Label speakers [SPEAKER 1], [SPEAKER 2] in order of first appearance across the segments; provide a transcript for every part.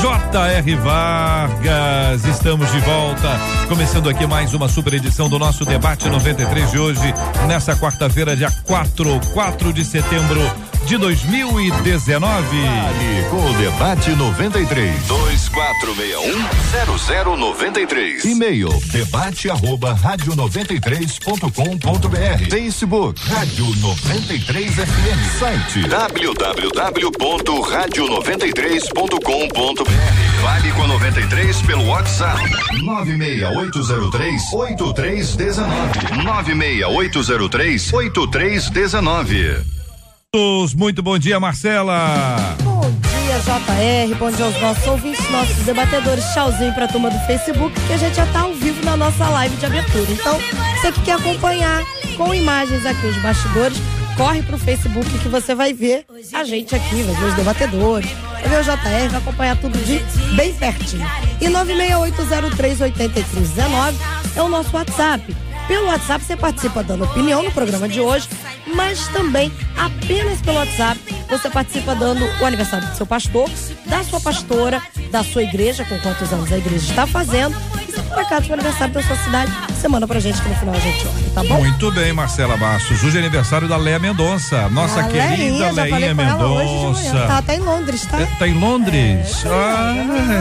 [SPEAKER 1] J.R. Vargas. Estamos de volta, começando aqui mais uma super edição do nosso debate 93 de hoje, nessa quarta-feira, dia 4, 4 de setembro de 2019.
[SPEAKER 2] Vale com o debate 93 2461 E-mail debate arroba rádio 93.com.br Facebook Rádio 93 FM Site www.radio93.com.br Vale com 93 pelo WhatsApp. 96803 8319 96803 8319
[SPEAKER 1] muito bom dia, Marcela.
[SPEAKER 3] Bom dia, JR. Bom dia aos nossos ouvintes, nossos debatedores. Tchauzinho pra turma do Facebook, que a gente já tá ao vivo na nossa live de abertura. Então, você que quer acompanhar com imagens aqui os bastidores, corre pro Facebook que você vai ver a gente aqui, vai ver os debatedores, vai ver o JR, vai acompanhar tudo de bem pertinho. E 968038319 é o nosso WhatsApp. Pelo WhatsApp você participa dando opinião no programa de hoje, mas também apenas pelo WhatsApp você participa dando o aniversário do seu pastor, da sua pastora, da sua igreja, com quantos anos a igreja está fazendo. E se por acaso o aniversário da sua cidade, você manda pra gente que no final a gente olha, tá bom?
[SPEAKER 1] Muito bem, Marcela Bastos. Hoje é aniversário da Leia Mendonça, nossa a querida Leinha Mendonça.
[SPEAKER 3] Tá, tá em Londres, tá? É,
[SPEAKER 1] tá em Londres? É, ah,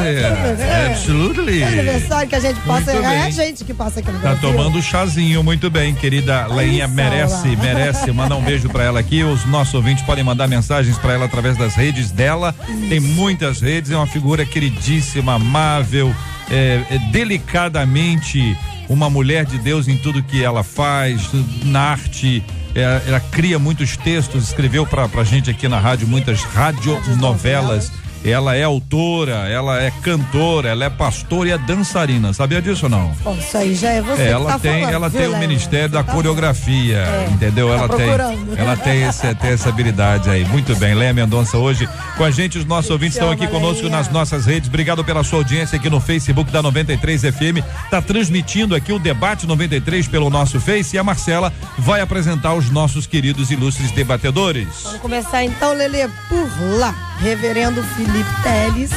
[SPEAKER 1] é, é, absolutely.
[SPEAKER 3] É aniversário que a gente errar, é a gente que passa aqui no
[SPEAKER 1] Tá
[SPEAKER 3] Brasil.
[SPEAKER 1] tomando chazinho, muito bem, querida Leinha, merece, merece. Manda um beijo pra ela aqui. Os nossos ouvintes podem mandar mensagens pra ela através das redes dela. Isso. Tem muitas redes, é uma figura queridíssima, amável, é, é, delicadamente uma mulher de Deus em tudo que ela faz, na arte. É, ela cria muitos textos, escreveu pra, pra gente aqui na rádio muitas radionovelas. Ela é autora, ela é cantora, ela é pastora e é dançarina. Sabia disso ou não?
[SPEAKER 3] Bom, isso aí já é você. É,
[SPEAKER 1] ela
[SPEAKER 3] tá
[SPEAKER 1] tem,
[SPEAKER 3] falando,
[SPEAKER 1] ela tem
[SPEAKER 3] o
[SPEAKER 1] Ministério da tá Coreografia, é, entendeu? Tá ela procurando. tem, ela tem, esse, tem essa habilidade aí. Muito bem, Léa Mendonça hoje com a gente. Os nossos ouvintes estão aqui conosco nas nossas redes. Obrigado pela sua audiência aqui no Facebook da 93 FM. Tá transmitindo aqui o debate 93 pelo nosso Face e a Marcela vai apresentar os nossos queridos ilustres debatedores.
[SPEAKER 3] Vamos começar então, Lele, por lá. Reverendo Felipe Teles.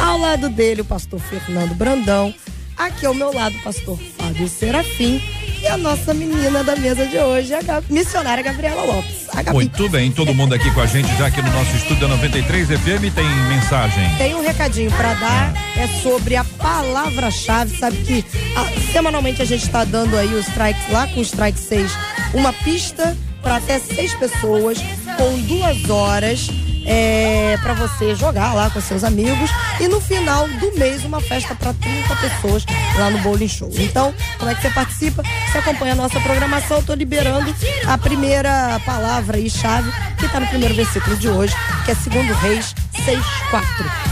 [SPEAKER 3] Ao lado dele, o pastor Fernando Brandão. Aqui ao meu lado, o pastor Fábio Serafim. E a nossa menina da mesa de hoje, a missionária Gabriela Lopes.
[SPEAKER 1] Muito bem, todo mundo aqui com a gente já aqui no nosso estúdio da 93 FM tem mensagem.
[SPEAKER 3] Tem um recadinho para dar, é sobre a palavra-chave. Sabe que a, semanalmente a gente está dando aí os strikes lá com o strike 6, uma pista para até seis pessoas com duas horas é, para você jogar lá com seus amigos e no final do mês uma festa para 30 pessoas lá no Bowling Show. Então, como é que você participa? Você acompanha a nossa programação, eu tô liberando a primeira palavra e chave que está no primeiro versículo de hoje, que é segundo Reis 6:4.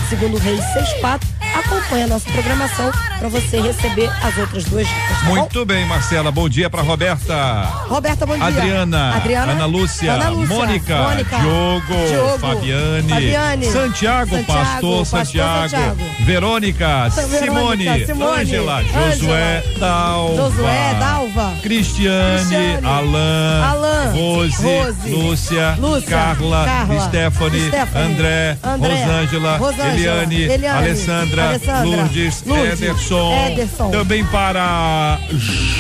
[SPEAKER 3] Segundo Reis 6:4 acompanhe a nossa programação para você receber as outras duas dicas. Tá
[SPEAKER 1] Muito bom? bem, Marcela. Bom dia para Roberta.
[SPEAKER 3] Roberta, bom dia.
[SPEAKER 1] Adriana.
[SPEAKER 3] Adriana.
[SPEAKER 1] Ana Lúcia.
[SPEAKER 3] Ana Lúcia
[SPEAKER 1] Mônica.
[SPEAKER 3] Mônica
[SPEAKER 1] Diogo,
[SPEAKER 3] Diogo.
[SPEAKER 1] Fabiane.
[SPEAKER 3] Fabiane.
[SPEAKER 1] Santiago,
[SPEAKER 3] Santiago
[SPEAKER 1] Pastor,
[SPEAKER 3] Pastor
[SPEAKER 1] Santiago.
[SPEAKER 3] Santiago.
[SPEAKER 1] Verônica. Simone.
[SPEAKER 3] Simone.
[SPEAKER 1] Ângela. Josué. Dalva.
[SPEAKER 3] Josué. Dalva.
[SPEAKER 1] Cristiane.
[SPEAKER 3] Cristiane.
[SPEAKER 1] Alain.
[SPEAKER 3] Alain.
[SPEAKER 1] Rose.
[SPEAKER 3] Rose.
[SPEAKER 1] Lúcia.
[SPEAKER 3] Lúcia.
[SPEAKER 1] Carla.
[SPEAKER 3] Carla.
[SPEAKER 1] Stephanie.
[SPEAKER 3] Stephanie.
[SPEAKER 1] André.
[SPEAKER 3] André.
[SPEAKER 1] Rosângela.
[SPEAKER 3] Rosângela.
[SPEAKER 1] Eliane.
[SPEAKER 3] Eliane.
[SPEAKER 1] Alessandra.
[SPEAKER 3] Alessandra.
[SPEAKER 1] Lourdes.
[SPEAKER 3] Lourdes.
[SPEAKER 1] Ederson.
[SPEAKER 3] Ederson.
[SPEAKER 1] Também para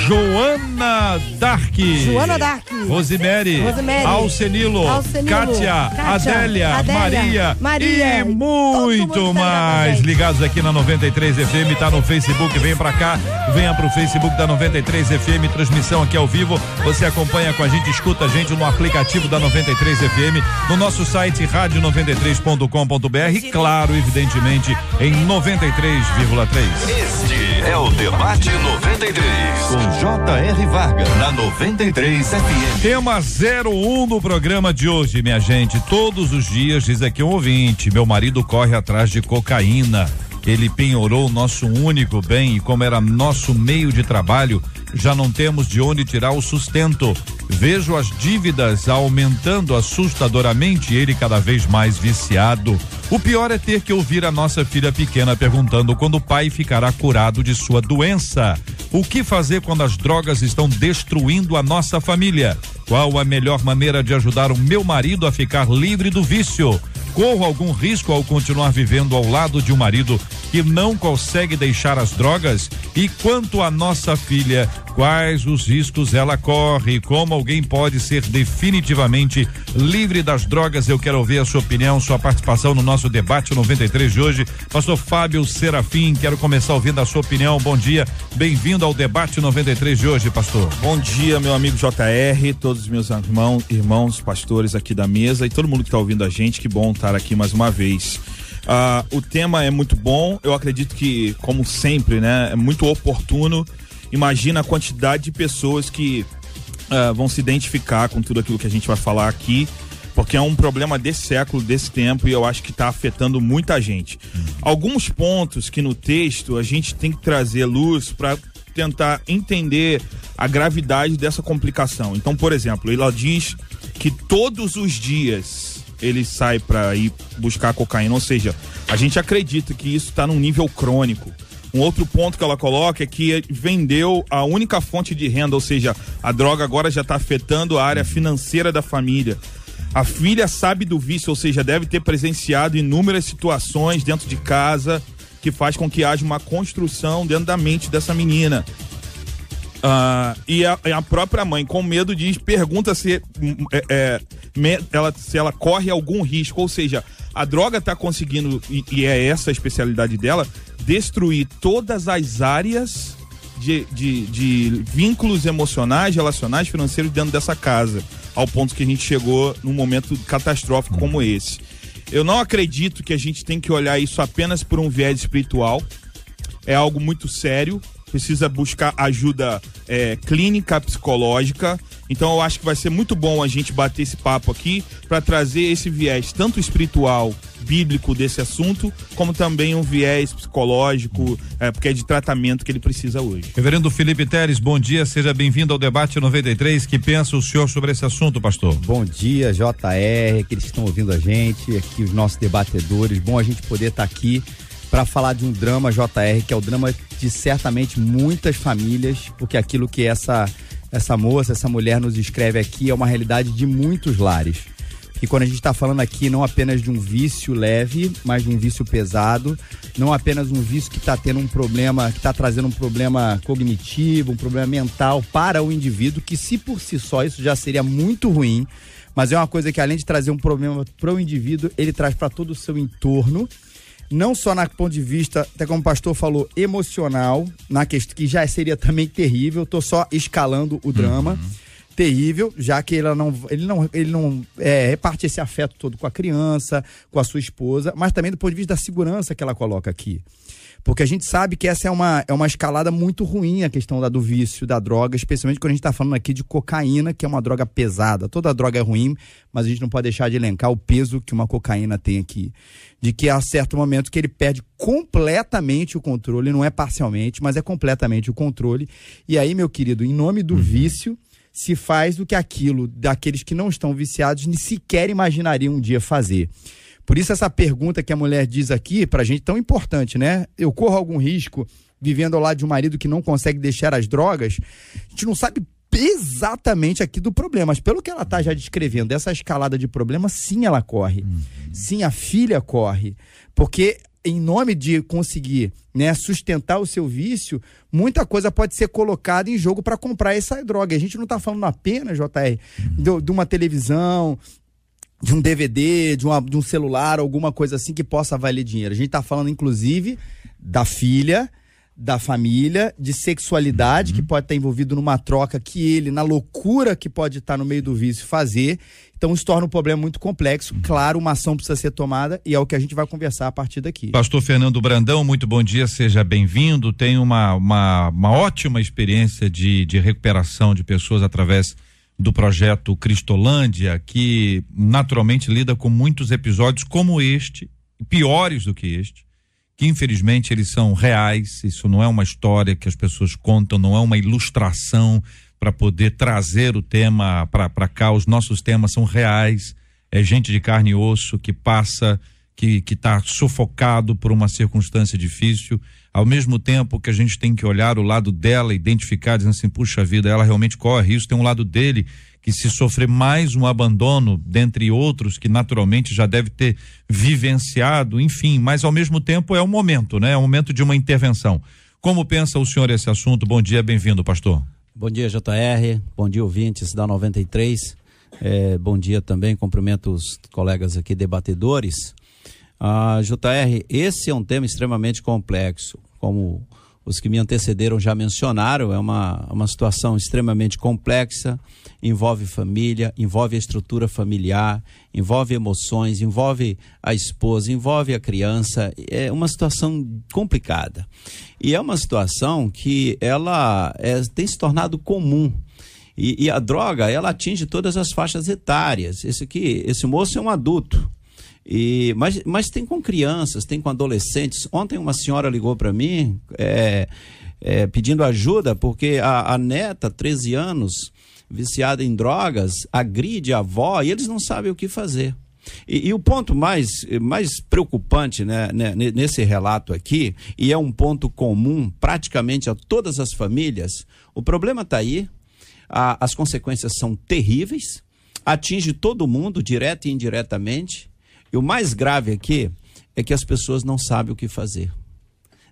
[SPEAKER 1] Joana Dark.
[SPEAKER 3] Joana Dark.
[SPEAKER 1] Rosemary.
[SPEAKER 3] Rosemary.
[SPEAKER 1] Alcenilo.
[SPEAKER 3] Alcenilo.
[SPEAKER 1] Kátia. Adélia,
[SPEAKER 3] Adélia.
[SPEAKER 1] Maria.
[SPEAKER 3] Maria.
[SPEAKER 1] E muito
[SPEAKER 3] tá
[SPEAKER 1] mais.
[SPEAKER 3] ligado,
[SPEAKER 1] Ligados aqui na 93 FM. Tá no Facebook. Vem pra cá. Venha pro Facebook da 93 FM. Transmissão aqui ao vivo. Você acompanha com a gente, escuta a gente no aplicativo da 93 FM. No nosso site rádio93.com.br. Claro, evidentemente, em 93,3.
[SPEAKER 2] Este é o Debate 93, com J.R. Vargas, na 93 FM.
[SPEAKER 1] Tema 01 no programa de hoje, minha gente. Todos os dias, diz aqui um ouvinte, meu marido corre atrás de cocaína. Ele penhorou nosso único bem e como era nosso meio de trabalho, já não temos de onde tirar o sustento. Vejo as dívidas aumentando assustadoramente, ele cada vez mais viciado. O pior é ter que ouvir a nossa filha pequena perguntando quando o pai ficará curado de sua doença. O que fazer quando as drogas estão destruindo a nossa família? Qual a melhor maneira de ajudar o meu marido a ficar livre do vício? Corro algum risco ao continuar vivendo ao lado de um marido que não consegue deixar as drogas? E quanto à nossa filha, quais os riscos ela corre? Como alguém pode ser definitivamente livre das drogas? Eu quero ouvir a sua opinião, sua participação no nosso debate 93 de hoje. Pastor Fábio Serafim, quero começar ouvindo a sua opinião. Bom dia, bem-vindo ao debate 93 de hoje, pastor.
[SPEAKER 4] Bom dia, meu amigo JR, todos os meus irmãos, irmãos, pastores aqui da mesa e todo mundo que está ouvindo a gente. Que bom estar aqui mais uma vez. Uh, o tema é muito bom, eu acredito que, como sempre, né, é muito oportuno. Imagina a quantidade de pessoas que uh, vão se identificar com tudo aquilo que a gente vai falar aqui, porque é um problema desse século, desse tempo, e eu acho que está afetando muita gente. Uhum. Alguns pontos que no texto a gente tem que trazer luz para tentar entender a gravidade dessa complicação. Então, por exemplo, ela diz que todos os dias ele sai para ir buscar cocaína. Ou seja, a gente acredita que isso está num nível crônico. Um outro ponto que ela coloca é que vendeu a única fonte de renda, ou seja, a droga agora já está afetando a área financeira da família. A filha sabe do vício, ou seja, deve ter presenciado inúmeras situações dentro de casa que faz com que haja uma construção dentro da mente dessa menina. Uh, e a, a, própria mãe, com medo, diz, pergunta se, é, é, me, ela, se ela corre algum risco. Ou seja, a droga está conseguindo, e, e, é essa a especialidade dela, destruir todas as áreas de, de, de vínculos emocionais, relacionais, financeiros dentro dessa casa. Ao ponto que a gente chegou num momento catastrófico como esse. Eu não acredito que a gente tem que olhar isso apenas por um viés espiritual. É algo muito sério precisa buscar ajuda é, clínica, psicológica. Então eu acho que vai ser muito bom a gente bater esse papo aqui para trazer esse viés tanto espiritual, bíblico desse assunto, como também um viés psicológico, é, porque é de tratamento que ele precisa hoje.
[SPEAKER 1] Reverendo Felipe Teres, bom dia, seja bem-vindo ao debate 93. Que pensa o senhor sobre esse assunto, pastor?
[SPEAKER 5] Bom dia, JR, aqueles que estão ouvindo a gente, aqui os nossos debatedores. Bom a gente poder estar tá aqui para falar de um drama JR, que é o drama de certamente muitas famílias, porque aquilo que essa essa moça, essa mulher nos escreve aqui é uma realidade de muitos lares. E quando a gente está falando aqui não apenas de um vício leve, mas de um vício pesado, não apenas um vício que está tendo um problema, que está trazendo um problema cognitivo, um problema mental para o indivíduo, que se por si só isso já seria muito ruim, mas é uma coisa que além de trazer um problema para o indivíduo, ele traz para todo o seu entorno não só na ponto de vista, até como o pastor falou, emocional, na questão que já seria também terrível, tô só escalando o drama. Uhum. Terrível, já que ele não, ele não, ele não é, reparte esse afeto todo com a criança, com a sua esposa, mas também do ponto de vista da segurança que ela coloca aqui. Porque a gente sabe que essa é uma, é uma escalada muito ruim, a questão da, do vício, da droga, especialmente quando a gente está falando aqui de cocaína, que é uma droga pesada. Toda droga é ruim, mas a gente não pode deixar de elencar o peso que uma cocaína tem aqui. De que há certo momento que ele perde completamente o controle, não é parcialmente, mas é completamente o controle. E aí, meu querido, em nome do uhum. vício se faz do que aquilo daqueles que não estão viciados nem sequer imaginariam um dia fazer. Por isso essa pergunta que a mulher diz aqui pra gente tão importante, né? Eu corro algum risco vivendo ao lado de um marido que não consegue deixar as drogas? A gente não sabe exatamente aqui do problema, mas pelo que ela tá já descrevendo, essa escalada de problema, sim, ela corre. Uhum. Sim, a filha corre. Porque em nome de conseguir né, sustentar o seu vício, muita coisa pode ser colocada em jogo para comprar essa droga. A gente não está falando apenas, JR, uhum. de, de, uma televisão, de um DVD, de, uma, de um celular, alguma coisa assim que possa valer dinheiro. A gente está falando, inclusive, da filha, da família, de sexualidade, uhum. que pode estar envolvido numa troca que ele, na loucura que pode estar no meio do vício, fazer. Então isso torna um problema muito complexo. Uhum. Claro, uma ação precisa ser tomada e é o que a gente vai conversar a partir daqui.
[SPEAKER 1] Pastor Fernando Brandão, muito bom dia, seja bem-vindo. Tem uma, uma, uma ótima experiência de, de recuperação de pessoas através do projeto Cristolândia, que naturalmente lida com muitos episódios como este, piores do que este, que infelizmente eles são reais, isso não é uma história que as pessoas contam, não é uma ilustração para poder trazer o tema para cá. Os nossos temas são reais, é gente de carne e osso que passa, que está sufocado por uma circunstância difícil. Ao mesmo tempo que a gente tem que olhar o lado dela, identificar, dizendo assim, puxa vida, ela realmente corre isso, tem um lado dele que se sofrer mais um abandono, dentre outros que naturalmente já deve ter vivenciado, enfim, mas ao mesmo tempo é o um momento, né? É o um momento de uma intervenção. Como pensa o senhor esse assunto? Bom dia, bem-vindo, pastor.
[SPEAKER 6] Bom dia, JR. Bom dia, ouvintes da 93. É, bom dia também, cumprimento os colegas aqui debatedores. Ah, JR, esse é um tema extremamente complexo, como os que me antecederam já mencionaram, é uma, uma situação extremamente complexa, envolve família, envolve a estrutura familiar, envolve emoções, envolve a esposa, envolve a criança, é uma situação complicada. E é uma situação que ela é, tem se tornado comum. E, e, a droga, ela atinge todas as faixas etárias. Esse aqui, esse moço é um adulto. E, mas, mas tem com crianças, tem com adolescentes. Ontem uma senhora ligou para mim é, é, pedindo ajuda porque a, a neta, 13 anos, viciada em drogas, agride a avó e eles não sabem o que fazer. E, e, o ponto mais, mais preocupante né, né, nesse relato aqui, e é um ponto comum praticamente a todas as famílias, o problema está aí, a, as consequências são terríveis, atinge todo mundo, direto e indiretamente, e o mais grave aqui é que as pessoas não sabem o que fazer.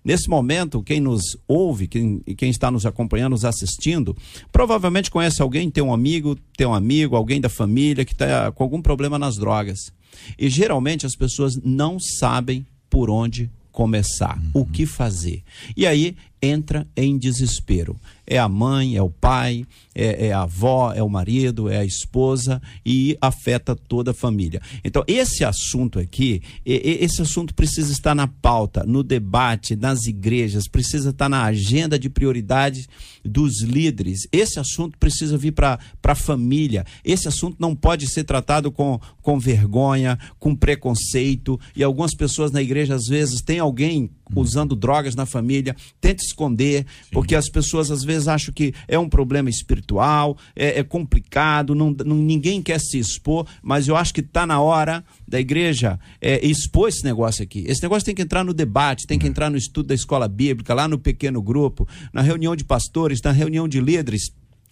[SPEAKER 6] Nesse momento, quem nos ouve, quem, quem está nos acompanhando, nos assistindo, provavelmente conhece alguém, tem um amigo, tem um amigo, alguém da família que está com algum problema nas drogas. E geralmente as pessoas não sabem por onde começar, uhum. o que fazer. E aí entra em desespero é a mãe, é o pai, é, é, a avó, é o marido, é a esposa e afeta toda a família. Então, esse assunto aqui, esse assunto precisa estar na pauta, no debate, nas igrejas, precisa estar na agenda de prioridades dos líderes. Esse assunto precisa vir para a família. Esse assunto não pode ser tratado com, com vergonha, com preconceito. E algumas pessoas na igreja, às vezes, tem alguém usando drogas na família, tenta esconder, Sim. porque as pessoas às vezes acham que é um problema espiritual, é, é complicado, não, não, ninguém quer se expor, mas eu acho que está na hora da igreja é, expor esse negócio aqui. Esse negócio tem que entrar no debate, tem que uhum. entrar no estudo da escola bíblica, lá no pequeno grupo, na reunião de pastores, na reunião de líderes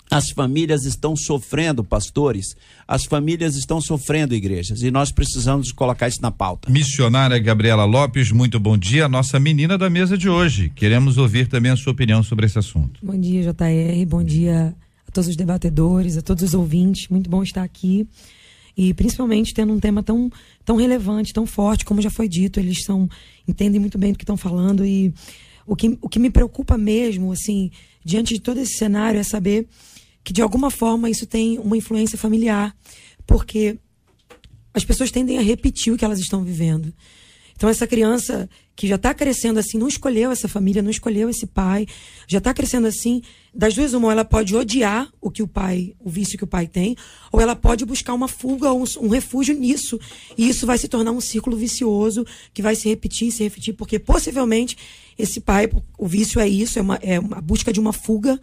[SPEAKER 6] as famílias estão sofrendo, pastores. As famílias estão sofrendo, igrejas. E nós precisamos colocar isso na pauta.
[SPEAKER 1] Missionária Gabriela Lopes, muito bom dia. Nossa menina da mesa de hoje. Queremos ouvir também a sua opinião sobre esse assunto.
[SPEAKER 7] Bom dia, JR. Bom dia a todos os debatedores, a todos os ouvintes. Muito bom estar aqui. E principalmente tendo um tema tão, tão relevante, tão forte, como já foi dito. Eles são, entendem muito bem do que estão falando. E o que, o que me preocupa mesmo, assim, diante de todo esse cenário, é saber que de alguma forma isso tem uma influência familiar, porque as pessoas tendem a repetir o que elas estão vivendo. Então essa criança que já está crescendo assim, não escolheu essa família, não escolheu esse pai, já está crescendo assim, das duas uma, ela pode odiar o que o pai, o vício que o pai tem, ou ela pode buscar uma fuga, um, um refúgio nisso, e isso vai se tornar um ciclo vicioso que vai se repetir, se repetir, porque possivelmente esse pai, o vício é isso, é uma, é uma busca de uma fuga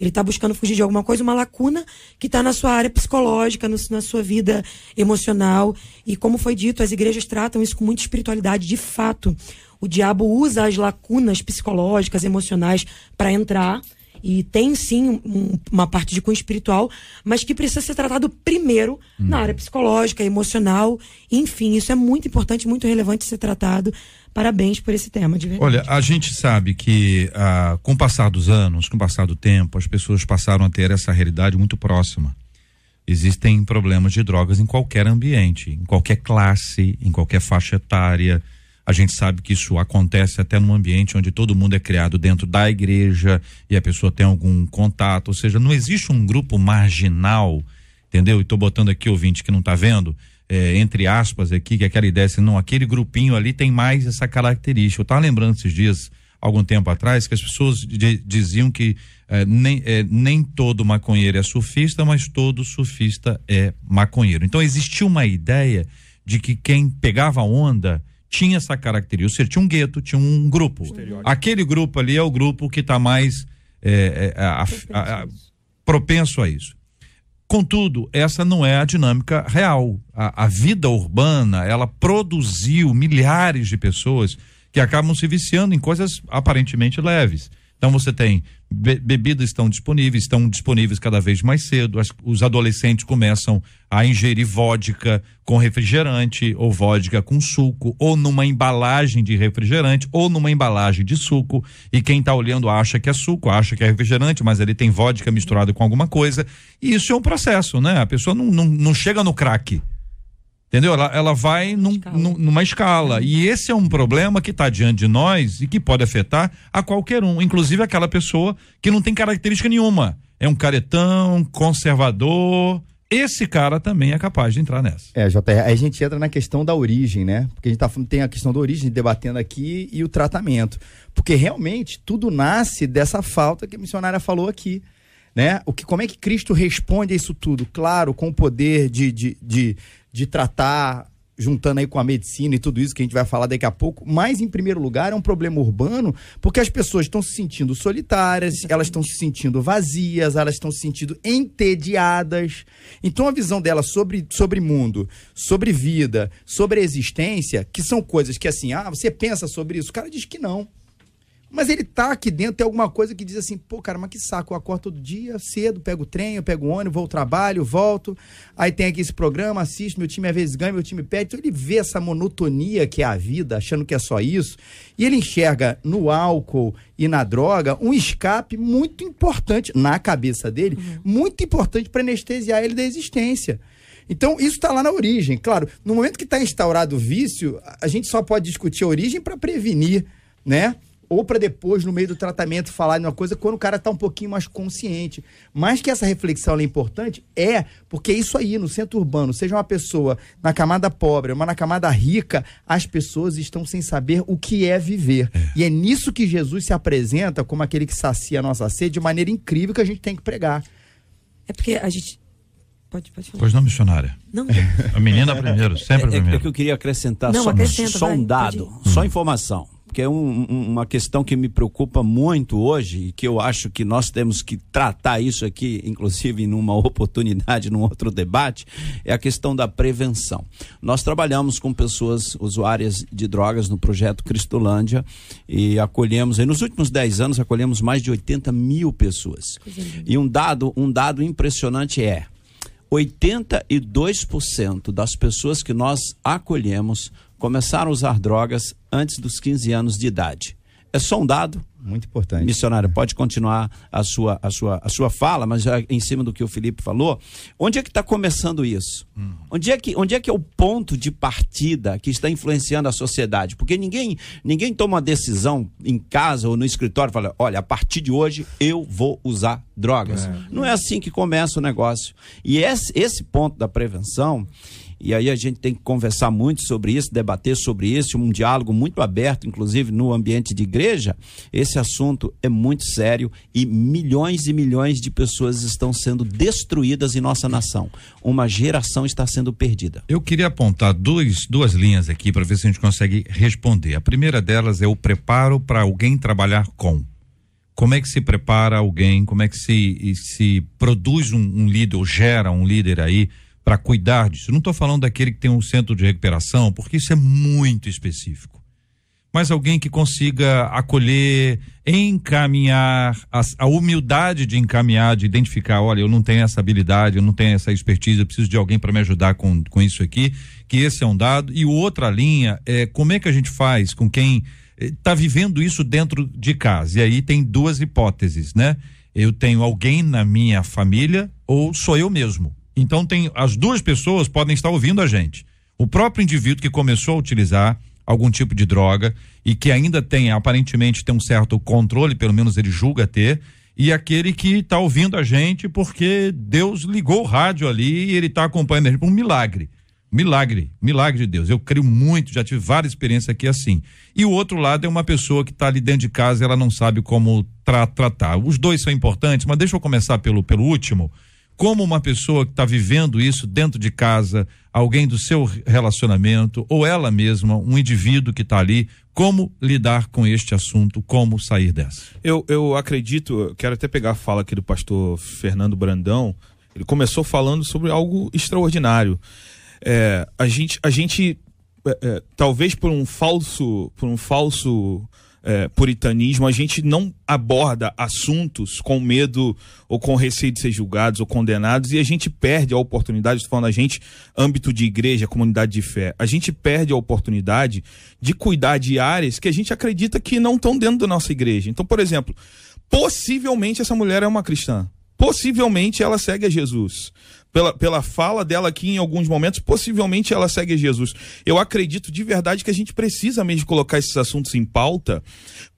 [SPEAKER 7] ele está buscando fugir de alguma coisa, uma lacuna que está na sua área psicológica, no, na sua vida emocional. E como foi dito, as igrejas tratam isso com muita espiritualidade. De fato, o diabo usa as lacunas psicológicas, emocionais, para entrar. E tem sim um, uma parte de cunho espiritual, mas que precisa ser tratado primeiro hum. na área psicológica, emocional. Enfim, isso é muito importante, muito relevante ser tratado Parabéns por esse tema, de verdade.
[SPEAKER 1] Olha, a gente sabe que ah, com o passar dos anos, com o passar do tempo, as pessoas passaram a ter essa realidade muito próxima. Existem problemas de drogas em qualquer ambiente, em qualquer classe, em qualquer faixa etária. A gente sabe que isso acontece até num ambiente onde todo mundo é criado dentro da igreja e a pessoa tem algum contato, ou seja, não existe um grupo marginal, entendeu? E estou botando aqui ouvinte que não está vendo, é, entre aspas aqui, que aquela ideia assim, não, aquele grupinho ali tem mais essa característica. Eu estava lembrando esses dias, algum tempo atrás, que as pessoas diziam que é, nem, é, nem todo maconheiro é surfista, mas todo surfista é maconheiro. Então existia uma ideia de que quem pegava onda tinha essa característica. Ou seja, tinha um gueto, tinha um grupo. Aquele grupo ali é o grupo que está mais é, é, a- a- a- propenso a isso. Contudo, essa não é a dinâmica real. A, a vida urbana, ela produziu milhares de pessoas que acabam se viciando em coisas aparentemente leves. Então você tem be- bebidas estão disponíveis, estão disponíveis cada vez mais cedo. As- os adolescentes começam a ingerir vodka com refrigerante, ou vodka com suco, ou numa embalagem de refrigerante, ou numa embalagem de suco. E quem está olhando acha que é suco, acha que é refrigerante, mas ele tem vodka misturado com alguma coisa. E isso é um processo, né? A pessoa não, não, não chega no crack. Entendeu? Ela, ela vai num-
[SPEAKER 7] escala.
[SPEAKER 1] num- numa escala. E esse é um problema que está diante de nós e que pode afetar a qualquer um, inclusive aquela pessoa que não tem característica nenhuma. É um caretão, conservador. Esse cara também é capaz de entrar nessa.
[SPEAKER 5] É, JR, aí a gente entra na questão da origem, né? Porque a gente tá, tem a questão da origem debatendo aqui e o tratamento. Porque realmente tudo nasce dessa falta que a missionária falou aqui. Né? O que, como é que Cristo responde a isso tudo? Claro, com o poder de, de, de, de tratar, juntando aí com a medicina e tudo isso que a gente vai falar daqui a pouco, mas em primeiro lugar é um problema urbano, porque as pessoas estão se sentindo solitárias, elas estão se sentindo vazias, elas estão se sentindo entediadas. Então a visão dela sobre, sobre mundo, sobre vida, sobre existência, que são coisas que assim, ah, você pensa sobre isso? O cara diz que não. Mas ele tá aqui dentro, tem alguma coisa que diz assim, pô, cara, mas que saco, eu acordo todo dia cedo, pego o trem, eu pego o ônibus, vou ao trabalho, volto, aí tem aqui esse programa, assisto, meu time às vezes ganha, meu time perde, então ele vê essa monotonia que é a vida, achando que é só isso, e ele enxerga no álcool e na droga um escape muito importante, na cabeça dele, muito importante para anestesiar ele da existência. Então, isso está lá na origem. Claro, no momento que está instaurado o vício, a- a gente só pode discutir a origem para prevenir, né? Ou para depois, no meio do tratamento, falar de uma coisa quando o cara está um pouquinho mais consciente. Mas que essa reflexão é importante é porque é isso aí, no centro urbano, seja uma pessoa na camada pobre, uma na camada rica, as pessoas estão sem saber o que é viver. E é nisso que Jesus se apresenta como aquele que sacia a nossa sede de maneira incrível que a gente tem que pregar.
[SPEAKER 7] É porque a gente. Pode, pode falar.
[SPEAKER 1] Pois não, missionária.
[SPEAKER 7] Não,
[SPEAKER 1] A menina primeiro, sempre
[SPEAKER 6] É, é
[SPEAKER 1] primeiro.
[SPEAKER 6] que eu queria acrescentar
[SPEAKER 7] Não,
[SPEAKER 6] só,
[SPEAKER 7] acrescenta,
[SPEAKER 6] só um dado, só informação. Porque é um- um- uma questão que me preocupa muito hoje e que eu acho que nós temos que tratar isso aqui, inclusive numa oportunidade, num outro debate, é a questão da prevenção. Nós trabalhamos com pessoas usuárias de drogas no projeto Cristolândia e acolhemos, e nos últimos 10 anos, acolhemos mais de 80 mil pessoas. E um dado, um dado impressionante é 82% das pessoas que nós acolhemos começaram a usar drogas antes dos 15 anos de idade. É só um dado.
[SPEAKER 5] Muito importante.
[SPEAKER 6] Missionário, pode continuar a sua, a sua, a sua fala, mas já em cima do que o Felipe falou, onde é que está começando isso? Onde, é que, onde é que é o ponto de partida que está influenciando a sociedade? Porque ninguém, ninguém toma uma decisão em casa ou no escritório e fala: olha, a partir de hoje eu vou usar drogas. Não é assim que começa o negócio. E esse, esse ponto da prevenção. E aí a gente tem que conversar muito sobre isso, debater sobre isso, um diálogo muito aberto, inclusive no ambiente de igreja. Esse assunto é muito sério e milhões e milhões de pessoas estão sendo destruídas em nossa nação. Uma geração está sendo perdida.
[SPEAKER 1] Eu queria apontar dois, duas linhas aqui para ver se a gente consegue responder. A primeira delas é o preparo para alguém trabalhar com. Como é que se prepara alguém? Como é que se, se produz um, um líder, ou gera um líder aí para cuidar disso? Não estou falando daquele que tem um centro de recuperação, porque isso é muito específico. Mas alguém que consiga acolher, encaminhar, a, a humildade de encaminhar, de identificar, olha, eu não tenho essa habilidade, eu não tenho essa expertise, eu preciso de alguém para me ajudar com, com isso aqui, que esse é um dado. E outra linha é como é que a gente faz com quem está vivendo isso dentro de casa. E aí tem duas hipóteses, né? Eu tenho alguém na minha família ou sou eu mesmo. Então tem as duas pessoas podem estar ouvindo a gente. O próprio indivíduo que começou a utilizar algum tipo de droga e que ainda tem aparentemente tem um certo controle, pelo menos ele julga ter, e aquele que está ouvindo a gente porque Deus ligou o rádio ali e ele está acompanhando a gente um milagre. Milagre, milagre de Deus. Eu creio muito, já tive várias experiências aqui assim. E o outro lado é uma pessoa que está ali dentro de casa e ela não sabe como tra tratar. Os dois são importantes, mas deixa eu começar pelo, pelo último. Como uma pessoa que está vivendo isso dentro de casa, alguém do seu relacionamento, ou ela mesma, um indivíduo que está ali, como lidar com este assunto, como sair dessa?
[SPEAKER 4] Eu, eu acredito, quero até pegar a fala aqui do pastor Fernando Brandão. Ele começou falando sobre algo extraordinário. É, a gente, a gente é, é, talvez por um falso, por um falso é, puritanismo, a gente não aborda assuntos com medo ou com receio de ser julgados ou condenados e a gente perde a oportunidade, estou falando a gente, âmbito de igreja, comunidade de fé, a gente perde a oportunidade de cuidar de áreas que a gente acredita que não estão dentro da nossa igreja. Então, por exemplo, possivelmente essa mulher é uma cristã. Possivelmente ela segue a Jesus pela, pela fala dela aqui em alguns momentos, possivelmente ela segue Jesus. Eu acredito de verdade que a gente precisa mesmo colocar esses assuntos em pauta,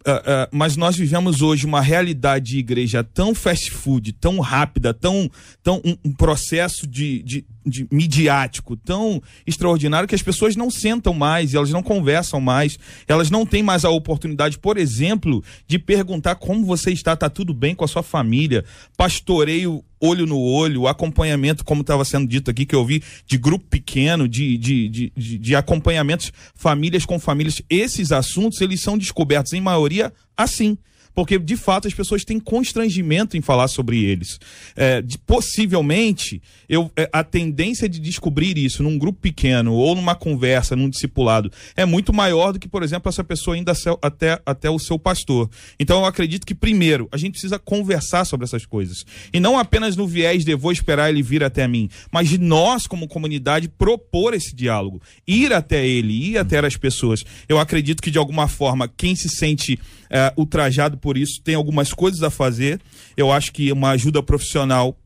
[SPEAKER 4] uh, uh, mas nós vivemos hoje uma realidade de igreja tão fast food, tão rápida, tão, tão um, um processo de, de, de, midiático tão extraordinário que as pessoas não sentam mais, elas não conversam mais, elas não têm mais a oportunidade, por exemplo, de perguntar como você está, está tudo bem com a sua família, pastoreio olho no olho, acompanhamento, como estava sendo dito aqui, que eu vi de grupo pequeno, de, de, de, de, de acompanhamentos, famílias com famílias. Esses assuntos, eles são descobertos, em maioria, assim porque de fato as pessoas têm constrangimento em falar sobre eles. É, de, possivelmente, eu, é, a tendência de descobrir isso num grupo pequeno ou numa conversa, num discipulado, é muito maior do que, por exemplo, essa pessoa ainda até, até o seu pastor. Então eu acredito que, primeiro, a gente precisa conversar sobre essas coisas. E não apenas no viés de vou esperar ele vir até mim, mas de nós, como comunidade, propor esse diálogo. Ir até ele, ir até as pessoas. Eu acredito que, de alguma forma, quem se sente é, ultrajado por isso, tem algumas coisas a fazer. Eu acho que uma ajuda profissional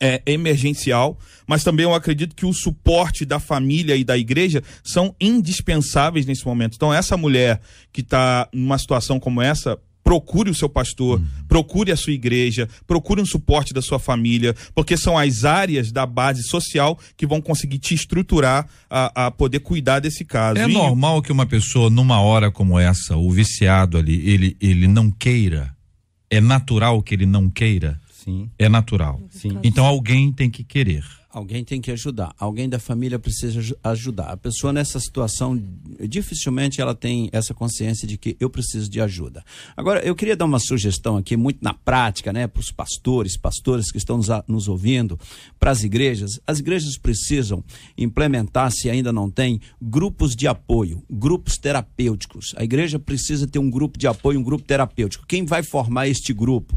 [SPEAKER 4] é emergencial, mas também eu acredito que o suporte da família e da igreja são indispensáveis nesse momento. Então, essa mulher que está numa situação como essa, procure o seu pastor, procure a sua igreja, procure um suporte da sua família, porque são as áreas da base social que vão conseguir te estruturar a, a poder cuidar desse caso.
[SPEAKER 1] É e... normal que uma pessoa, numa hora como essa, o viciado ali, ele, ele não queira? É natural que ele não queira?
[SPEAKER 6] Sim.
[SPEAKER 1] É natural.
[SPEAKER 6] Sim.
[SPEAKER 1] Então alguém tem que querer.
[SPEAKER 6] Alguém tem que ajudar, alguém da família precisa ajudar. A pessoa nessa situação, dificilmente ela tem essa consciência de que eu preciso de ajuda. Agora, eu queria dar uma sugestão aqui, muito na prática, né, para os pastores, pastores que estão nos, nos ouvindo, para as igrejas. As igrejas precisam implementar, se ainda não tem, grupos de apoio, grupos terapêuticos. A igreja precisa ter um grupo de apoio, um grupo terapêutico. Quem vai formar este grupo?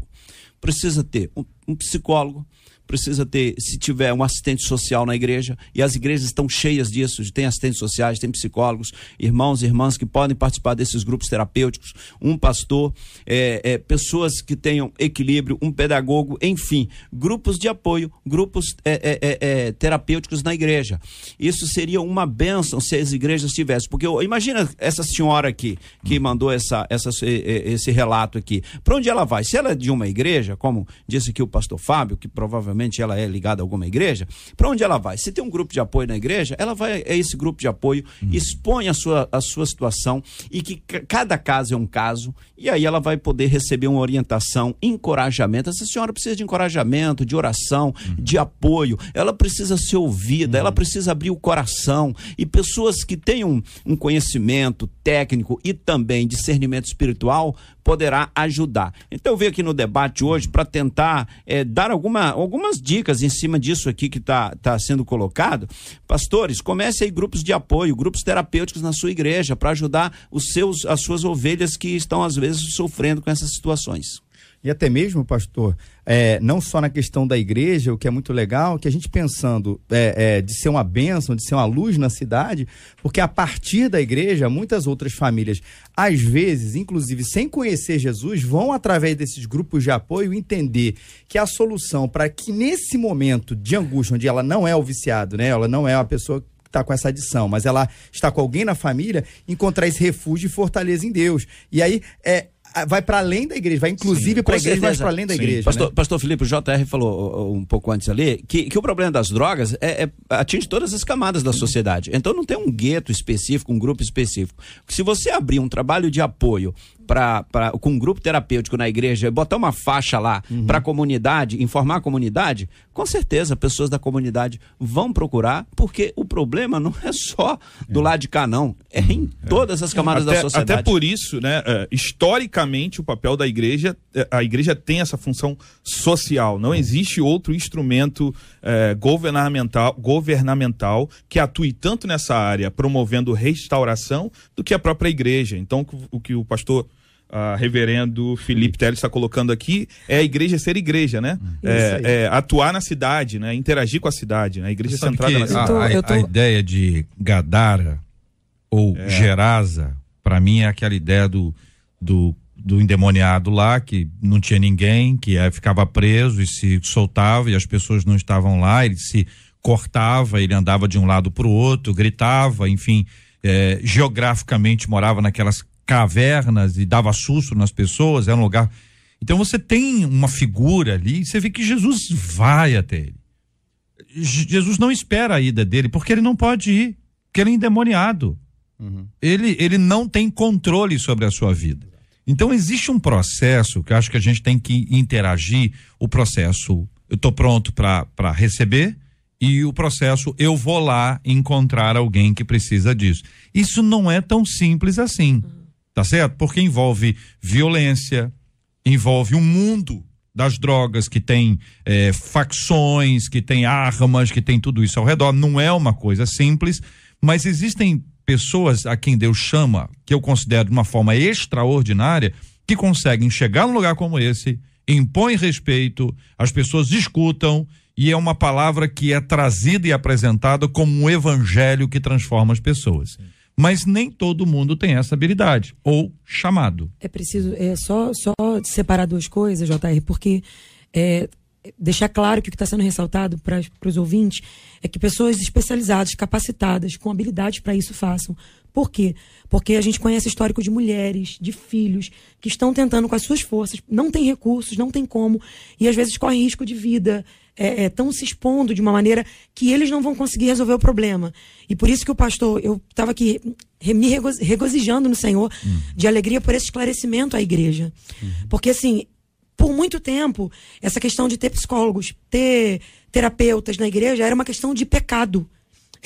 [SPEAKER 6] Precisa ter um, um psicólogo, precisa ter, se tiver um assistente social na igreja, e as igrejas estão cheias disso, tem assistentes sociais, tem psicólogos, irmãos e irmãs que podem participar desses grupos terapêuticos, um pastor, é, é, pessoas que tenham equilíbrio, um pedagogo, enfim, grupos de apoio, grupos é, é, é, é terapêuticos na igreja. Isso seria uma bênção se as igrejas tivessem, porque imagina essa senhora aqui, que mandou essa, essa, esse relato aqui, para onde ela vai? Se ela é de uma igreja, como disse aqui o pastor Fábio, que provavelmente provavelmente ela é ligada a alguma igreja, para onde ela vai? Se tem um grupo de apoio na igreja, ela vai a esse grupo de apoio, uhum. expõe a sua, a sua situação e que cada caso é um caso, e aí ela vai poder receber uma orientação, encorajamento. Essa senhora precisa de encorajamento, de oração, uhum. de apoio, ela precisa ser ouvida, uhum. ela precisa abrir o coração. E pessoas que tenham um conhecimento técnico e também discernimento espiritual poderá ajudar. Então eu venho aqui no debate hoje para tentar é, dar alguma, algumas dicas em cima disso aqui que está tá sendo colocado. Pastores, comece aí grupos de apoio, grupos terapêuticos na sua igreja para ajudar os seus, as suas ovelhas que estão às vezes sofrendo com essas situações.
[SPEAKER 5] E até mesmo, pastor, é, não só na questão da igreja, o que é muito legal, que a gente pensando é, é, de ser uma bênção, de ser uma luz na cidade, porque a partir da igreja, muitas outras famílias, às vezes, inclusive sem conhecer Jesus, vão através desses grupos de apoio entender que a solução para que nesse momento de angústia, onde ela não é o viciado, né, ela não é a pessoa está com essa adição, mas ela está com alguém na família, encontrar esse refúgio e fortaleza em Deus. E aí é, vai para além da igreja, vai inclusive para a igreja, mas para além da Sim. igreja.
[SPEAKER 6] Pastor,
[SPEAKER 5] né?
[SPEAKER 6] pastor Felipe, o JR falou um pouco antes ali que, que o problema das drogas é, é, atinge todas as camadas da sociedade. Então não tem um gueto específico, um grupo específico. Se você abrir um trabalho de apoio pra, pra, com um grupo terapêutico na igreja botar uma faixa lá uhum. para a comunidade, informar a comunidade, com certeza pessoas da comunidade vão procurar, porque o problema não é só do é. lado de cá, não. É em é. todas as camadas
[SPEAKER 4] até,
[SPEAKER 6] da sociedade.
[SPEAKER 4] Até por isso, né, uh, historicamente, o papel da igreja, uh, a igreja tem essa função social. Não existe outro instrumento governamental, governamental que atue tanto nessa área, promovendo restauração, do que a própria igreja. Então, o que o pastor uh, reverendo Felipe Teles está colocando aqui é a igreja ser igreja, né? É, é, atuar na cidade, né? Interagir com a cidade, né? A igreja centrada na cidade.
[SPEAKER 1] A, a, tô... a, ideia de Gadara ou é. Gerasa, para mim é aquela ideia do, do, do endemoniado lá, que não tinha ninguém, que é, ficava preso e se soltava e as pessoas não estavam lá, ele se cortava, ele andava de um lado para o outro, gritava, enfim, é, geograficamente morava naquelas cavernas e dava susto nas pessoas, era um lugar. Então você tem uma figura ali, você vê que Jesus vai até ele. Jesus não espera a ida dele, porque ele não pode ir, porque ele é endemoniado. Uhum. Ele, ele não tem controle sobre a sua vida. Então existe um processo que eu acho que a gente tem que interagir, o processo eu estou pronto para receber e o processo eu vou lá encontrar alguém que precisa disso. Isso não é tão simples assim. Uhum tá certo? Porque envolve violência, envolve um mundo das drogas que tem é, facções, que tem armas, que tem tudo isso ao redor. Não é uma coisa simples, mas existem pessoas a quem Deus chama, que eu considero de uma forma extraordinária, que conseguem chegar num lugar como esse, impõem respeito, as pessoas escutam e é uma palavra que é trazida e apresentada como um evangelho que transforma as pessoas. Mas nem todo mundo tem essa habilidade ou chamado.
[SPEAKER 7] É preciso é só só separar duas coisas, JR, porque é, deixar claro que o que está sendo ressaltado para os ouvintes é que pessoas especializadas, capacitadas, com habilidades para isso façam. Por quê? Porque a gente conhece histórico de mulheres, de filhos, que estão tentando com as suas forças, não tem recursos, não tem como, e às vezes correm risco de vida, estão é, é, se expondo de uma maneira que eles não vão conseguir resolver o problema. E por isso que o pastor, eu estava aqui me regozijando no Senhor, uhum. de alegria por esse esclarecimento à igreja. Uhum. Porque, assim, por muito tempo, essa questão de ter psicólogos, ter terapeutas na igreja era uma questão de pecado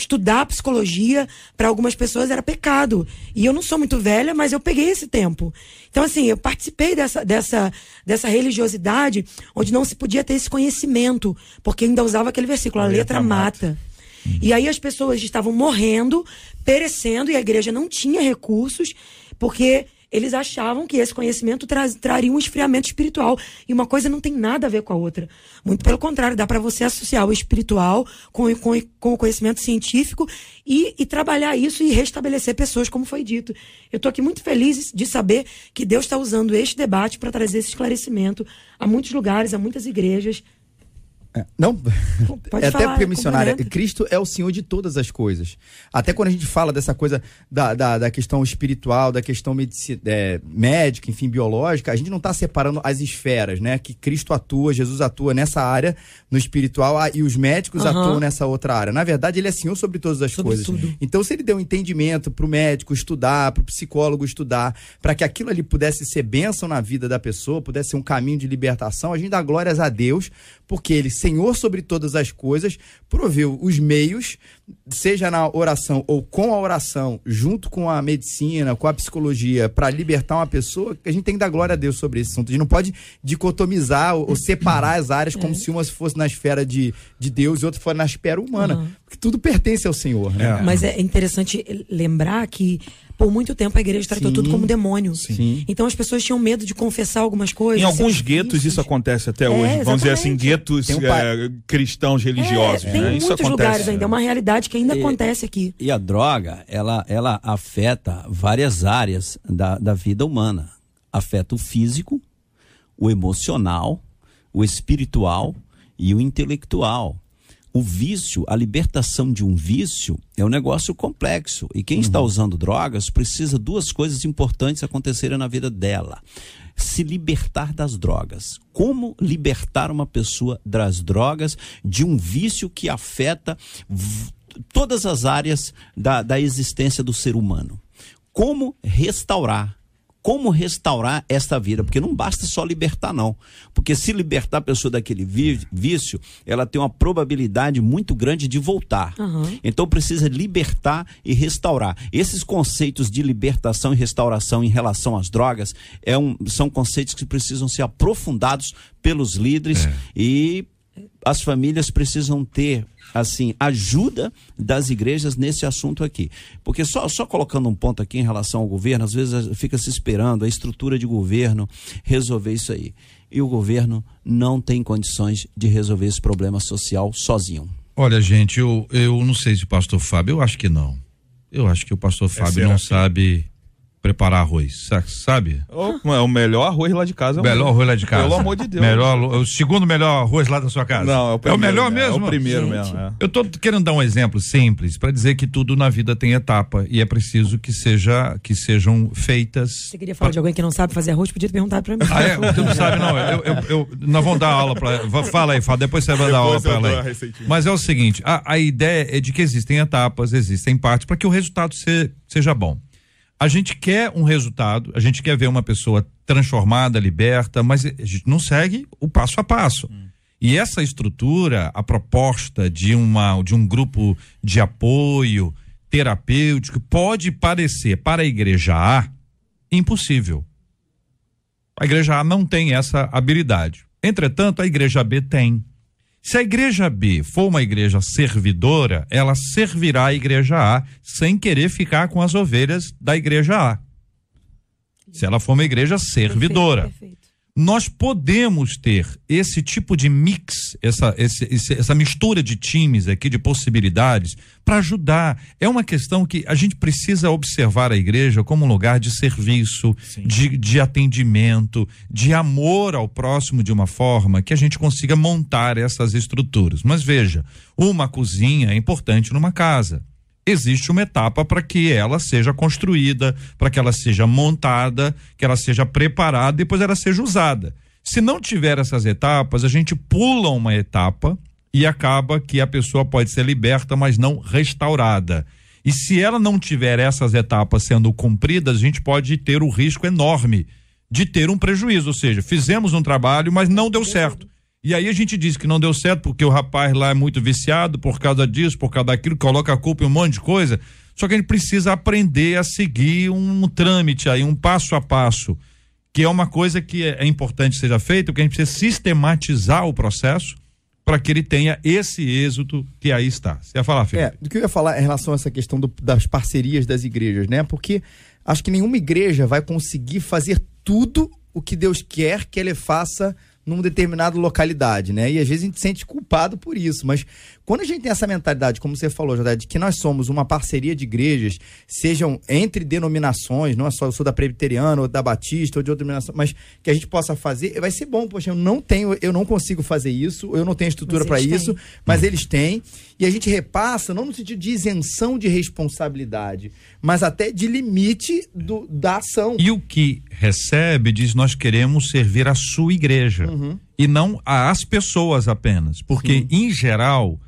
[SPEAKER 7] estudar psicologia para algumas pessoas era pecado. E eu não sou muito velha, mas eu peguei esse tempo. Então, assim, eu participei dessa, dessa, dessa religiosidade onde não se podia ter esse conhecimento, porque ainda usava aquele versículo, a, a letra, letra, mata. mata. E aí as pessoas estavam morrendo, perecendo, e a igreja não tinha recursos, porque eles achavam que esse conhecimento tra traria um esfriamento espiritual. E uma coisa não tem nada a ver com a outra. Muito pelo contrário, dá para você associar o espiritual com, com, com o conhecimento científico e, e, trabalhar isso e restabelecer pessoas, como foi dito. Eu estou aqui muito feliz de saber que Deus está usando este debate para trazer esse esclarecimento a muitos lugares, a muitas igrejas.
[SPEAKER 5] É, não, Pode é falar, até porque missionária, Cristo é o Senhor de todas as coisas. Até quando a gente fala dessa coisa da, da, da questão espiritual, da questão medici, é, médica, enfim, biológica, a gente não está separando as esferas, né? Que Cristo atua, Jesus atua nessa área, no espiritual, ah, e os médicos uhum. atuam nessa outra área. Na verdade, ele é Senhor sobre todas as sobre coisas. Tudo. Então, se ele deu um entendimento para o médico estudar, para o psicólogo estudar, para que aquilo ali pudesse ser bênção na vida da pessoa, pudesse ser um caminho de libertação, a gente dá glórias a Deus, porque ele Senhor sobre todas as coisas, proveu os meios, seja na oração ou com a oração, junto com a medicina, com a psicologia, para libertar uma pessoa, que a gente tem que dar glória a Deus sobre esse assunto. A gente não pode dicotomizar ou, separar as áreas como é. se uma fosse na esfera de, de Deus e outra fosse na esfera humana. Uhum. Porque tudo pertence ao Senhor. Né?
[SPEAKER 7] É. Mas é interessante lembrar que por muito tempo a igreja tratou Sim. tudo como demônio. Sim. Então as pessoas tinham medo de confessar algumas coisas.
[SPEAKER 4] Em alguns guetos isso acontece até é, hoje. Vamos dizer assim, guetos um é, cristãos religiosos. É,
[SPEAKER 7] tem
[SPEAKER 4] né?
[SPEAKER 7] muitos
[SPEAKER 4] isso
[SPEAKER 7] lugares ainda, é uma realidade que ainda e, acontece aqui.
[SPEAKER 6] E a droga, ela, ela afeta várias áreas da, da vida humana. Afeta o físico, o emocional, o espiritual e o intelectual o vício, a libertação de um vício é um negócio complexo. E quem uhum. está usando drogas precisa duas coisas importantes acontecerem na vida dela. Se libertar das drogas. Como libertar uma pessoa das drogas, de um vício que afeta todas as áreas da, da existência do ser humano? Como restaurar como restaurar esta vida, porque não basta só libertar, não. Porque se libertar a pessoa daquele vício, ela tem uma probabilidade muito grande de voltar. Uhum. Então precisa libertar e restaurar. Esses conceitos de libertação e restauração em relação às drogas é um, são conceitos que precisam ser aprofundados pelos líderes é. e as famílias precisam ter assim ajuda das igrejas nesse assunto aqui. Porque só só colocando um ponto aqui em relação ao governo às vezes fica se esperando a estrutura de governo resolver isso aí. E o governo não tem condições de resolver esse problema social sozinho.
[SPEAKER 1] Olha gente eu eu não sei se o pastor Fábio eu acho que não. Eu acho que o pastor Fábio não sabe preparar arroz, sabe?
[SPEAKER 4] É o melhor arroz lá de casa.
[SPEAKER 1] É o melhor arroz lá de casa.
[SPEAKER 4] Pelo amor de Deus.
[SPEAKER 1] Melhor, o segundo melhor arroz lá da sua casa.
[SPEAKER 4] Não, é o, primeiro,
[SPEAKER 1] é o melhor mesmo? É
[SPEAKER 4] o primeiro Gente. mesmo. É.
[SPEAKER 1] Eu tô querendo dar um exemplo simples para dizer que tudo na vida tem etapa e é preciso que seja que sejam feitas.
[SPEAKER 7] Você queria falar pra... de alguém que não sabe fazer arroz? Podia perguntar para mim.
[SPEAKER 1] Ah, é? Você não sabe não? Eu, eu, eu, nós vamos dar aula para. Fala aí, fala. Depois você vai dar aula para ela. Aí. Mas é o seguinte, a, a ideia é de que existem etapas, existem partes para que o resultado se, seja bom a gente quer um resultado, a gente quer ver uma pessoa transformada, liberta, mas a gente não segue o passo a passo. Hum. E essa estrutura, a proposta de, uma, de um grupo de apoio terapêutico, pode parecer para a igreja A impossível. A igreja A não tem essa habilidade. Entretanto, a igreja B tem. Se a igreja B for uma igreja servidora, ela servirá a igreja A sem querer ficar com as ovelhas da igreja A. Se ela for uma igreja servidora. Perfeito, perfeito nós podemos ter esse tipo de mix, essa, esse, essa mistura de times aqui, de possibilidades, para ajudar. É uma questão que a gente precisa observar a igreja como um lugar de serviço, de, de atendimento, de amor ao próximo de uma forma que a gente consiga montar essas estruturas. Mas veja, uma cozinha é importante numa casa existe uma etapa para que ela seja construída, para que ela seja montada, que ela seja preparada, depois ela seja usada. Se não tiver essas etapas, a gente pula uma etapa e acaba que a pessoa pode ser liberta, mas não restaurada. E se ela não tiver essas etapas sendo cumpridas, a gente pode ter o risco enorme de ter um prejuízo, ou seja, fizemos um trabalho, mas não deu certo. E aí a gente diz que não deu certo porque o rapaz lá é muito viciado por causa disso, por causa daquilo, coloca a culpa em um monte de coisa. Só que a gente precisa aprender a seguir um trâmite aí, um passo a passo, que é uma coisa que é, é importante seja feita, porque a gente precisa sistematizar o processo para que ele tenha esse êxito que aí está. Você ia falar, Felipe?
[SPEAKER 5] É, do que eu ia falar em relação a essa questão do, das parcerias das igrejas, né? Porque acho que nenhuma igreja vai conseguir fazer tudo o que Deus quer que ele faça numa determinada localidade, né? E às vezes a gente se sente culpado por isso, mas quando a gente tem essa mentalidade, como você falou, José, de que nós somos uma parceria de igrejas, sejam entre denominações, não é só eu sou da presbiteriana ou da batista ou de outra denominação, mas que a gente possa fazer, vai ser bom, poxa, eu não tenho, eu não consigo fazer isso, eu não tenho estrutura para isso, mas eles têm, e a gente repassa não no sentido de isenção de responsabilidade, mas até de limite do, da ação.
[SPEAKER 1] E o que recebe diz nós queremos servir a sua igreja uhum. e não às pessoas apenas, porque Sim. em geral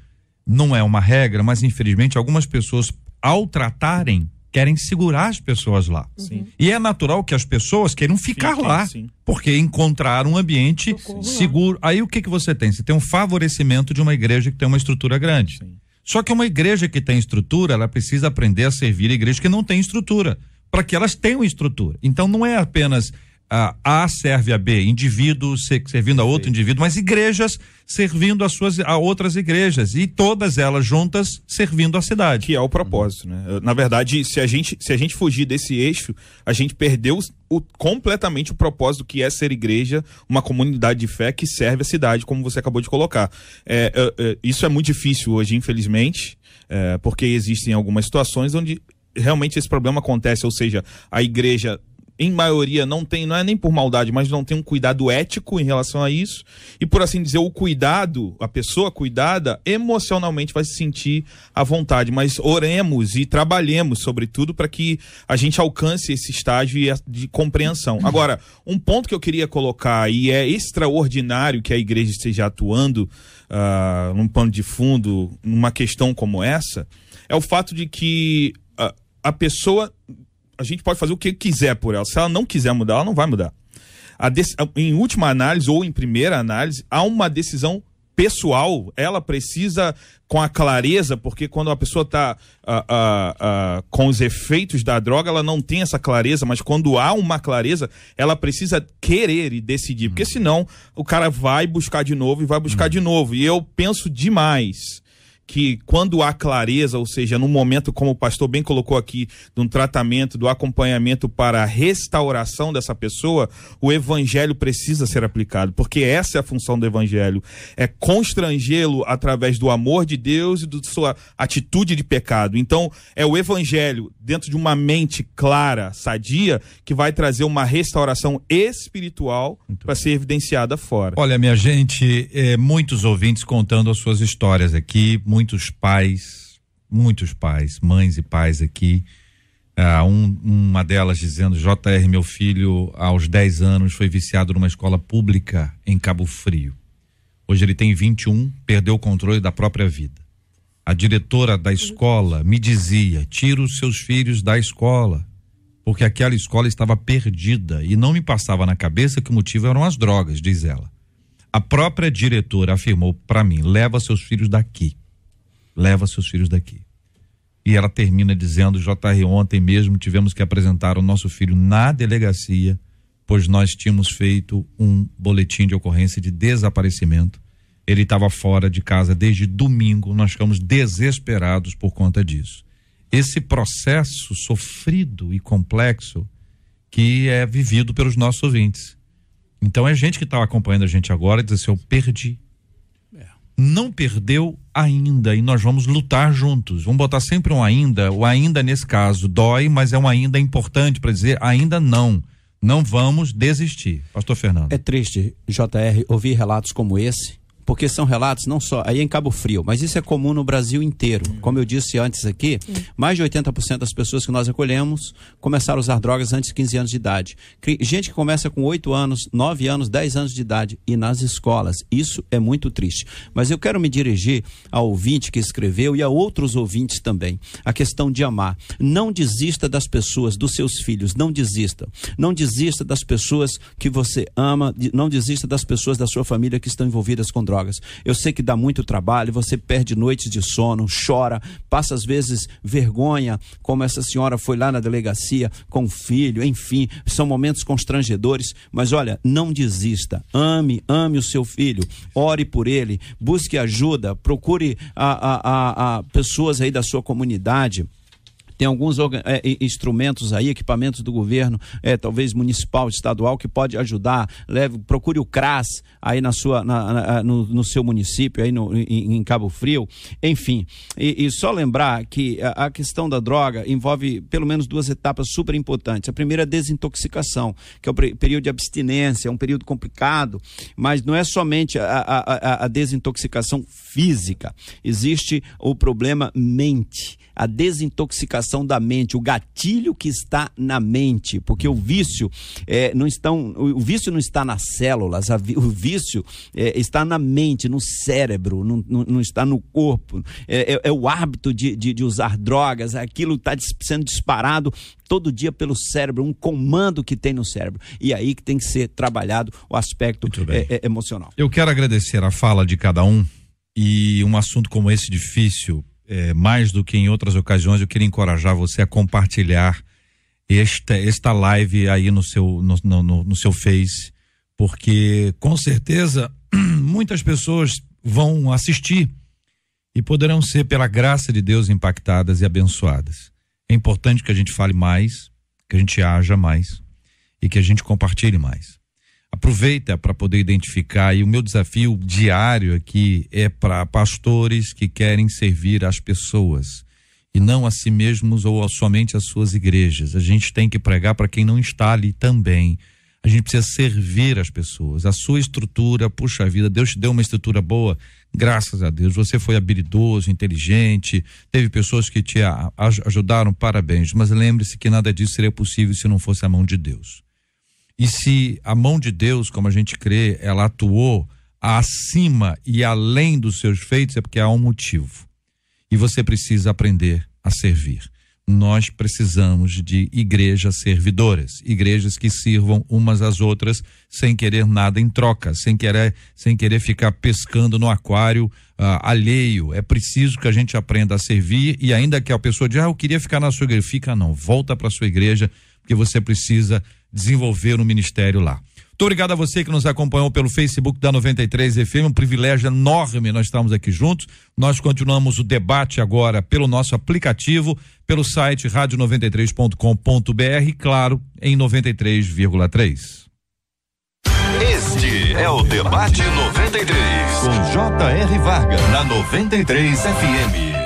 [SPEAKER 1] não é uma regra, mas infelizmente algumas pessoas, ao tratarem, querem segurar as pessoas lá. Sim. E é natural que as pessoas queiram ficar Fiquem, lá, sim. porque encontraram um ambiente Socorro seguro. Lá. Aí o que que você tem? Você tem um favorecimento de uma igreja que tem uma estrutura grande. Sim. Só que uma igreja que tem estrutura, ela precisa aprender a servir a igreja que não tem estrutura, para que elas tenham estrutura. Então não é apenas a A serve a B, indivíduos servindo a outro Sim. indivíduo, mas igrejas servindo a suas a outras igrejas e todas elas juntas servindo a cidade.
[SPEAKER 4] Que é o propósito, né? Na verdade, se a gente se a gente fugir desse eixo, a gente perdeu o, completamente o propósito que é ser igreja, uma comunidade de fé que serve a cidade, como você acabou de colocar. É, é, é, isso é muito difícil hoje, infelizmente, é, porque existem algumas situações onde realmente esse problema acontece, ou seja, a igreja em maioria, não tem, não é nem por maldade, mas não tem um cuidado ético em relação a isso. E por assim dizer, o cuidado, a pessoa cuidada, emocionalmente vai se sentir à vontade. Mas oremos e trabalhemos, sobretudo, para que a gente alcance esse estágio de compreensão. Agora, um ponto que eu queria colocar, e é extraordinário que a igreja esteja atuando uh, num pano de fundo, numa questão como essa, é o fato de que uh, a pessoa a gente pode fazer o que quiser por ela. Se ela não quiser mudar, ela não vai mudar. em última análise ou em primeira análise, há uma decisão pessoal, ela precisa com a clareza, porque quando a pessoa está uh, uh, uh, com os efeitos da droga, ela não tem essa clareza, mas quando há uma clareza, ela precisa querer e decidir, porque senão o cara vai buscar de novo e vai buscar de novo. E eu penso demais que quando há clareza, ou seja, no momento, como o pastor bem colocou aqui, de um tratamento, do acompanhamento para a restauração dessa pessoa, o evangelho precisa ser aplicado, porque essa é a função do evangelho, é constrangê-lo através do amor de Deus e da sua atitude de pecado. Então, é o evangelho dentro de uma mente clara, sadia, que vai trazer uma restauração espiritual para ser evidenciada fora.
[SPEAKER 1] Olha, minha gente, é, muitos ouvintes contando as suas histórias aqui, muitos pais, muitos pais, mães e pais aqui. Uh, um, uma delas dizendo: JR, meu filho, aos 10 anos, foi viciado numa escola pública em Cabo Frio. Hoje ele tem 21, perdeu o controle da própria vida. A diretora da escola me dizia: tira os seus filhos da escola, porque aquela escola estava perdida e não me passava na cabeça que o motivo eram as drogas, diz ela. A própria diretora afirmou para mim: leva seus filhos daqui leva seus filhos daqui. E ela termina dizendo: JR, ontem mesmo tivemos que apresentar o nosso filho na delegacia, pois nós tínhamos feito um boletim de ocorrência de desaparecimento. Ele estava fora de casa desde domingo, nós ficamos desesperados por conta disso. Esse processo sofrido e complexo que é vivido pelos nossos ouvintes. Então é gente que está acompanhando a gente agora e diz assim: eu perdi não perdeu ainda e nós vamos lutar juntos. Vamos botar sempre um ainda. O ainda nesse caso dói, mas é um ainda importante para dizer ainda não. Não vamos desistir. Pastor Fernando.
[SPEAKER 6] É triste, JR, ouvir relatos como esse porque são relatos não só aí em Cabo Frio, mas isso é comum no Brasil inteiro. Como eu disse antes aqui, mais de 80% das pessoas que nós acolhemos começaram a usar drogas antes de 15 anos de idade. Gente que começa com 8 anos, 9 anos, 10 anos de idade e nas escolas. Isso é muito triste. Mas eu quero me dirigir ao ouvinte que escreveu e a outros ouvintes também. A questão de amar. Não desista das pessoas, dos seus filhos, não desista. Não desista das pessoas que você ama, não desista das pessoas da sua família que estão envolvidas com drogas drogas. Eu sei que dá muito trabalho, você perde noites de sono, chora, passa às vezes vergonha, como essa senhora foi lá na delegacia com o filho, enfim, são momentos constrangedores, mas olha, não desista. Ame, ame o seu filho, ore por ele, busque ajuda, procure a, a, a, a pessoas aí da sua comunidade tem alguns é, instrumentos aí, equipamentos do governo, é, talvez municipal, estadual, que pode ajudar. Leve, procure o CRAS aí na sua, na, na, no, no, seu município, aí no, em, em Cabo Frio. Enfim, e, e, só lembrar que a, a, questão da droga envolve pelo menos duas etapas super importantes. A primeira é a desintoxicação, que é o período de abstinência, é um período complicado, mas não é somente a, a, a desintoxicação física, existe o problema mente a desintoxicação da mente, o gatilho que está na mente, porque o vício é, não estão, o vício não está nas células, o vício é, está na mente, no cérebro, não, não, não está no corpo. É, é, é o hábito de, de, de, usar drogas, aquilo está sendo disparado todo dia pelo cérebro, um comando que tem no cérebro. E aí que tem que ser trabalhado o aspecto é, é, emocional.
[SPEAKER 1] Eu quero agradecer a fala de cada um e um assunto como esse difícil é, mais do que em outras ocasiões, eu queria encorajar você a compartilhar esta, esta live aí no seu, no, no, no seu Face, porque com certeza muitas pessoas vão assistir e poderão ser, pela graça de Deus, impactadas e abençoadas. É importante que a gente fale mais, que a gente haja mais e que a gente compartilhe mais aproveita para poder identificar e o meu desafio diário aqui é para pastores que querem servir as pessoas e não a si mesmos ou somente as suas igrejas. A gente tem que pregar para quem não está ali também. A gente precisa servir as pessoas. A sua estrutura, puxa vida, Deus te deu uma estrutura boa, graças a Deus. Você foi habilidoso, inteligente, teve pessoas que te ajudaram, parabéns. Mas lembre-se que nada disso seria possível se não fosse a mão de Deus. E se a mão de Deus, como a gente crê, ela atuou acima e além dos seus feitos, é porque há um motivo. E você precisa aprender a servir. nós precisamos de igrejas servidoras, igrejas que sirvam umas às outras sem querer nada em troca, sem querer, sem querer ficar pescando no aquário uh, alheio. É preciso que a gente aprenda a servir e ainda que a pessoa diga, ah, eu queria ficar na sua igreja, fica não, volta para sua igreja, porque você precisa desenvolver o um ministério lá. Muito obrigado a você que nos acompanhou pelo Facebook da 93 FM, um privilégio enorme nós estamos aqui juntos. Nós continuamos o debate agora pelo nosso aplicativo, pelo site rádio93.com.br, claro, em 93,3.
[SPEAKER 2] Este é o debate 93 com J.R. Varga na 93 FM.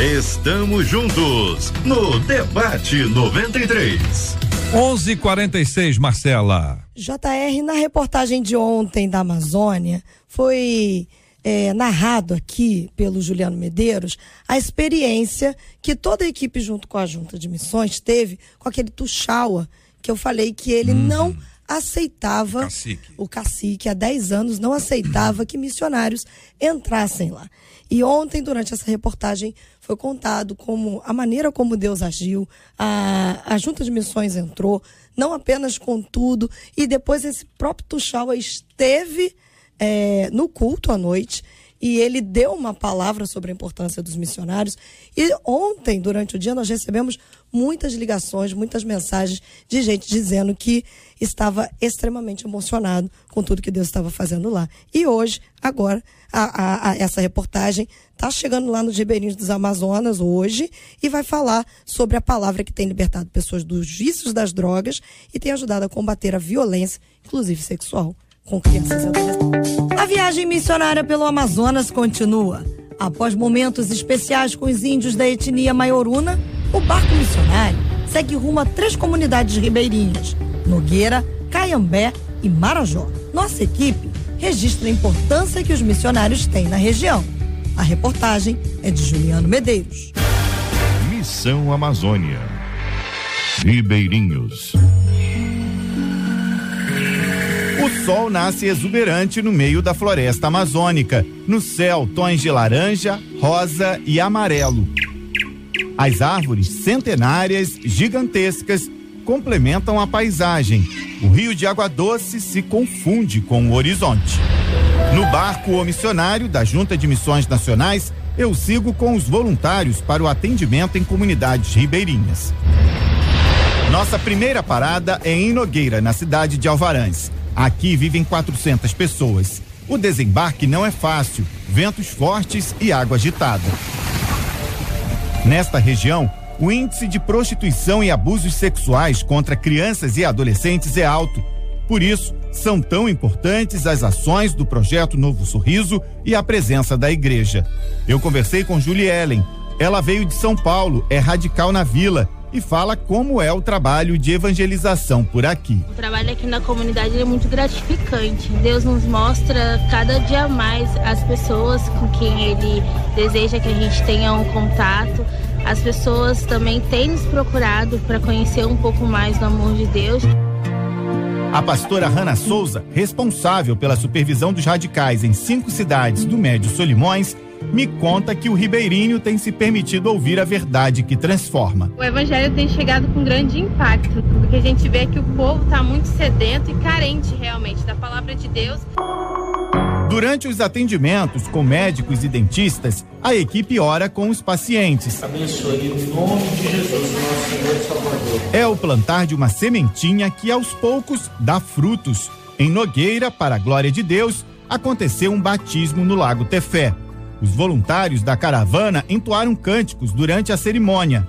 [SPEAKER 2] Estamos juntos no Debate 93.
[SPEAKER 1] 11:46, Marcela.
[SPEAKER 3] JR, na reportagem de ontem da Amazônia, foi é, narrado aqui pelo Juliano Medeiros a experiência que toda a equipe, junto com a Junta de Missões, teve com aquele Tuxaua, que eu falei que ele uhum. não aceitava,
[SPEAKER 1] cacique.
[SPEAKER 3] o cacique há 10 anos não aceitava que missionários entrassem lá. E ontem, durante essa reportagem, foi contado como a maneira como Deus agiu, a, a junta de missões entrou, não apenas com tudo, e depois esse próprio Tuxaua esteve é, no culto à noite e ele deu uma palavra sobre a importância dos missionários. E ontem, durante o dia, nós recebemos muitas ligações, muitas mensagens de gente dizendo que estava extremamente emocionado com tudo que Deus estava fazendo lá. E hoje, agora, a, a, a, essa reportagem está chegando lá nos Ribeirinhos dos Amazonas hoje e vai falar sobre a palavra que tem libertado pessoas dos vícios das drogas e tem ajudado a combater a violência, inclusive sexual adolescentes. A viagem missionária pelo Amazonas continua. Após momentos especiais com os índios da etnia Maioruna, o barco missionário segue rumo a três comunidades ribeirinhas: Nogueira, Caiambé e Marajó. Nossa equipe registra a importância que os missionários têm na região. A reportagem é de Juliano Medeiros.
[SPEAKER 2] Missão Amazônia. Ribeirinhos.
[SPEAKER 8] O sol nasce exuberante no meio da floresta amazônica. No céu, tons de laranja, rosa e amarelo. As árvores centenárias, gigantescas, complementam a paisagem. O rio de água doce se confunde com o horizonte. No barco O Missionário da Junta de Missões Nacionais, eu sigo com os voluntários para o atendimento em comunidades ribeirinhas. Nossa primeira parada é em Nogueira, na cidade de Alvarães. Aqui vivem 400 pessoas. O desembarque não é fácil, ventos fortes e água agitada. Nesta região, o índice de prostituição e abusos sexuais contra crianças e adolescentes é alto. Por isso, são tão importantes as ações do projeto Novo Sorriso e a presença da igreja. Eu conversei com Julie Ellen. Ela veio de São Paulo, é radical na vila e fala como é o trabalho de evangelização por aqui.
[SPEAKER 9] O trabalho aqui na comunidade é muito gratificante. Deus nos mostra cada dia mais as pessoas com quem Ele deseja que a gente tenha um contato. As pessoas também têm nos procurado para conhecer um pouco mais do amor de Deus.
[SPEAKER 8] A pastora Hanna Souza, responsável pela supervisão dos radicais em cinco cidades do Médio Solimões, me conta que o ribeirinho tem se permitido ouvir a verdade que transforma.
[SPEAKER 9] O evangelho tem chegado com grande impacto, porque a gente vê que o povo está muito sedento e carente realmente da palavra de Deus.
[SPEAKER 8] Durante os atendimentos com médicos e dentistas, a equipe ora com os pacientes.
[SPEAKER 10] Abençoe o nome de Jesus, nosso Senhor e Salvador.
[SPEAKER 8] É o plantar de uma sementinha que aos poucos dá frutos. Em Nogueira, para a glória de Deus, aconteceu um batismo no Lago Tefé. Os voluntários da caravana entoaram cânticos durante a cerimônia.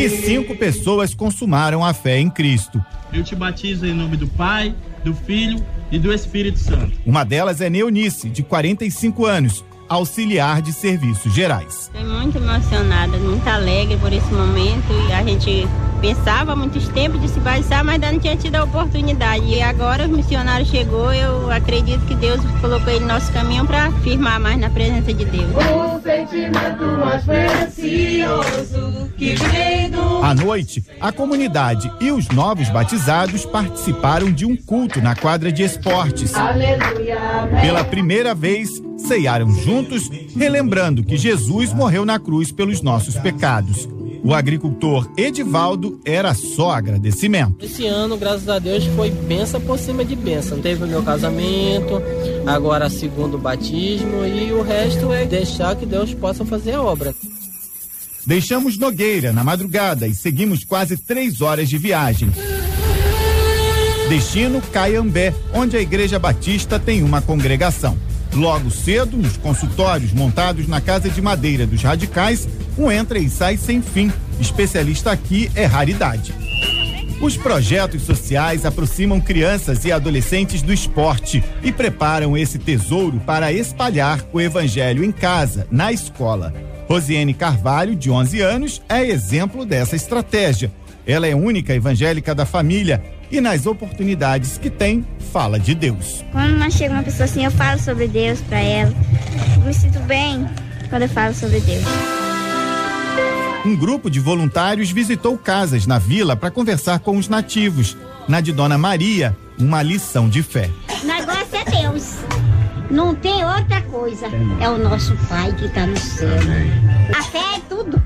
[SPEAKER 8] E cinco pessoas consumaram a fé em Cristo.
[SPEAKER 10] Eu te batizo em nome do Pai, do Filho e do Espírito Santo.
[SPEAKER 8] Uma delas é Neonice, de 45 anos, auxiliar de serviços gerais.
[SPEAKER 11] Estou muito emocionada, muito alegre por esse momento e a gente pensava há muitos tempos de se batizar, mas ainda não tinha tido a oportunidade. E agora o missionário chegou, eu acredito que Deus colocou ele no nosso caminho para firmar mais na presença de Deus.
[SPEAKER 12] O sentimento mais precioso que vem do...
[SPEAKER 8] À noite, a comunidade e os novos batizados participaram de um culto na quadra de esportes.
[SPEAKER 12] Aleluia.
[SPEAKER 8] Pela primeira vez, ceiaram juntos, relembrando que Jesus morreu na cruz pelos nossos pecados. O agricultor Edivaldo era só agradecimento.
[SPEAKER 13] Esse ano, graças a Deus, foi benção por cima de benção. Teve o meu casamento, agora segundo batismo e o resto é deixar que Deus possa fazer a obra.
[SPEAKER 8] Deixamos Nogueira na madrugada e seguimos quase três horas de viagem. Destino Caiambé, onde a Igreja Batista tem uma congregação. Logo cedo, nos consultórios montados na Casa de Madeira dos Radicais, um entra e sai sem fim. Especialista aqui é raridade. Os projetos sociais aproximam crianças e adolescentes do esporte e preparam esse tesouro para espalhar o evangelho em casa, na escola. Rosiane Carvalho, de 11 anos, é exemplo dessa estratégia. Ela é única evangélica da família e nas oportunidades que tem, fala de Deus.
[SPEAKER 14] Quando nós chega uma pessoa assim, eu falo sobre Deus para ela. Eu me sinto bem quando eu falo sobre Deus.
[SPEAKER 8] Um grupo de voluntários visitou casas na vila para conversar com os nativos. Na de Dona Maria, uma lição de fé.
[SPEAKER 15] O negócio é Deus. Não tem outra coisa. É o nosso Pai que está no céu. A fé é tudo.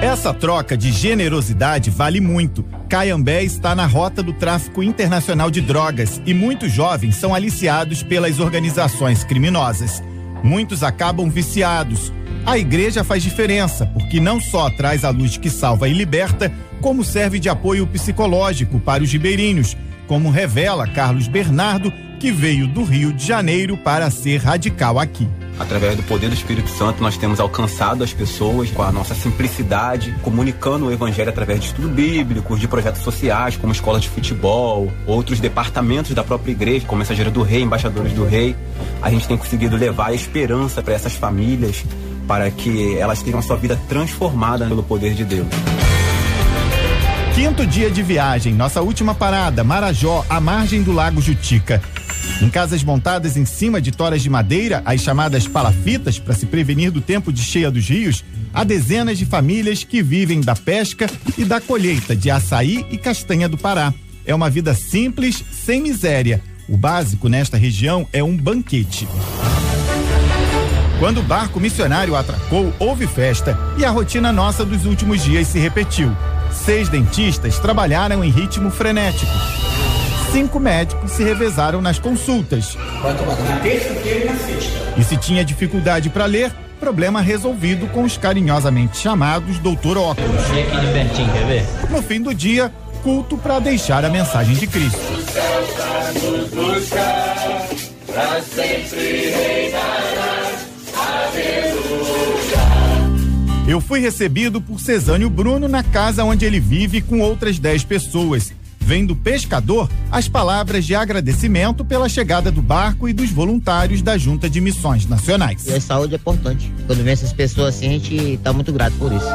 [SPEAKER 8] Essa troca de generosidade vale muito. Caiambé está na rota do tráfico internacional de drogas e muitos jovens são aliciados pelas organizações criminosas. Muitos acabam viciados. A igreja faz diferença, porque não só traz a luz que salva e liberta, como serve de apoio psicológico para os ribeirinhos, como revela Carlos Bernardo, que veio do Rio de Janeiro para ser radical aqui.
[SPEAKER 16] Através do poder do Espírito Santo, nós temos alcançado as pessoas com a nossa simplicidade, comunicando o Evangelho através de estudo bíblico, de projetos sociais, como escola de futebol, outros departamentos da própria igreja, como Mensageira do Rei, Embaixadores do Rei. A gente tem conseguido levar a esperança para essas famílias, para que elas tenham a sua vida transformada pelo poder de Deus.
[SPEAKER 8] Quinto dia de viagem, nossa última parada, Marajó, à margem do Lago Jutica. Em casas montadas em cima de toras de madeira, as chamadas palafitas, para se prevenir do tempo de cheia dos rios, há dezenas de famílias que vivem da pesca e da colheita de açaí e castanha do Pará. É uma vida simples, sem miséria. O básico nesta região é um banquete. Quando o barco missionário atracou, houve festa e a rotina nossa dos últimos dias se repetiu. Seis dentistas trabalharam em ritmo frenético. Cinco médicos se revezaram nas consultas.
[SPEAKER 17] Vai tomar na terça-feira e na sexta.
[SPEAKER 8] E se tinha dificuldade para ler, problema resolvido com os carinhosamente chamados Doutor Óculos.
[SPEAKER 17] Aqui de pertinho, quer ver?
[SPEAKER 8] No fim do dia, culto para deixar a mensagem de Cristo.
[SPEAKER 12] Pra sempre reinarás. Aleluia.
[SPEAKER 8] Eu fui recebido por Cesânio Bruno na casa onde ele vive com outras 10 pessoas. Vem do pescador as palavras de agradecimento pela chegada do barco e dos voluntários da Junta de Missões Nacionais.
[SPEAKER 18] E a saúde é importante. Quando vem essas pessoas assim, a gente está muito grato por isso.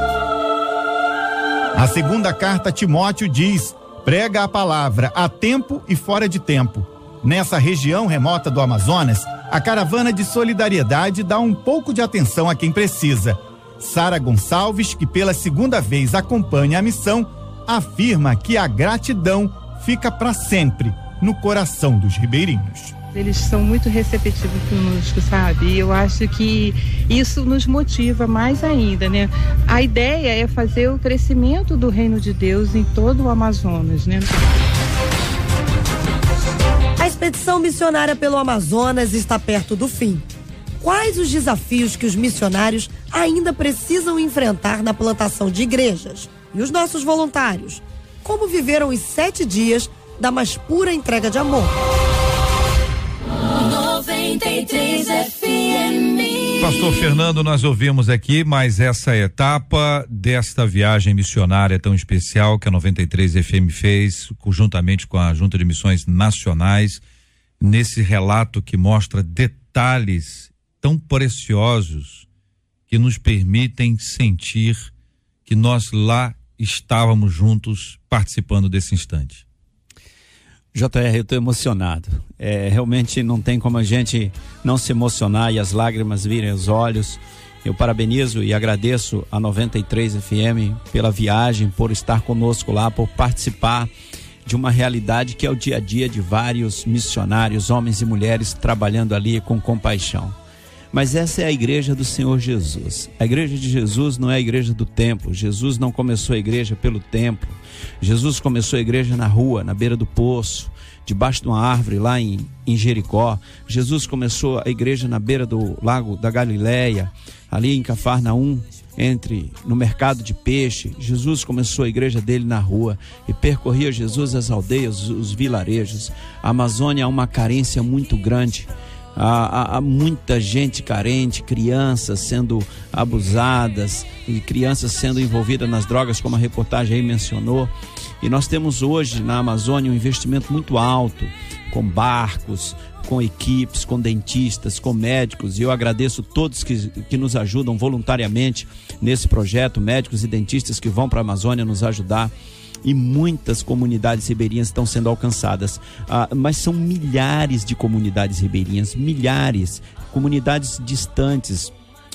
[SPEAKER 8] A segunda carta Timóteo diz: prega a palavra a tempo e fora de tempo. Nessa região remota do Amazonas, a caravana de solidariedade dá um pouco de atenção a quem precisa. Sara Gonçalves, que pela segunda vez acompanha a missão, afirma que a gratidão fica para sempre no coração dos ribeirinhos.
[SPEAKER 19] Eles são muito receptivos conosco, sabe? E eu acho que isso nos motiva mais ainda, né? A ideia é fazer o crescimento do reino de Deus em todo o Amazonas, né?
[SPEAKER 3] A expedição missionária pelo Amazonas está perto do fim. Quais os desafios que os missionários ainda precisam enfrentar na plantação de igrejas? E os nossos voluntários? Como viveram os sete dias da mais pura entrega de amor?
[SPEAKER 12] 93 FM.
[SPEAKER 1] Pastor Fernando, nós ouvimos aqui mais essa etapa desta viagem missionária tão especial que a 93 FM fez, juntamente com a Junta de Missões Nacionais, nesse relato que mostra detalhes tão preciosos que nos permitem sentir que nós lá estávamos juntos participando desse instante.
[SPEAKER 6] JR, eu estou emocionado. É, realmente não tem como a gente não se emocionar e as lágrimas virem aos olhos. Eu parabenizo e agradeço a 93 FM pela viagem, por estar conosco lá, por participar de uma realidade que é o dia a dia de vários missionários, homens e mulheres, trabalhando ali com compaixão. Mas essa é a igreja do Senhor Jesus. A igreja de Jesus não é a igreja do templo. Jesus não começou a igreja pelo templo. Jesus começou a igreja na rua, na beira do poço, debaixo de uma árvore lá em, em Jericó. Jesus começou a igreja na beira do lago da Galileia, ali em Cafarnaum, entre no mercado de peixe. Jesus começou a igreja dele na rua e percorria Jesus as aldeias, os vilarejos. A Amazônia há uma carência muito grande. Há, há, há, muita gente carente, crianças sendo abusadas e crianças sendo envolvidas nas drogas, como a reportagem aí mencionou. E nós temos hoje na Amazônia um investimento muito alto, com barcos, com equipes, com dentistas, com médicos, e eu agradeço todos que, que nos ajudam voluntariamente nesse projeto, médicos e dentistas que vão para a Amazônia nos ajudar e muitas comunidades ribeirinhas estão sendo alcançadas. Ah, mas são milhares de comunidades ribeirinhas, milhares, comunidades distantes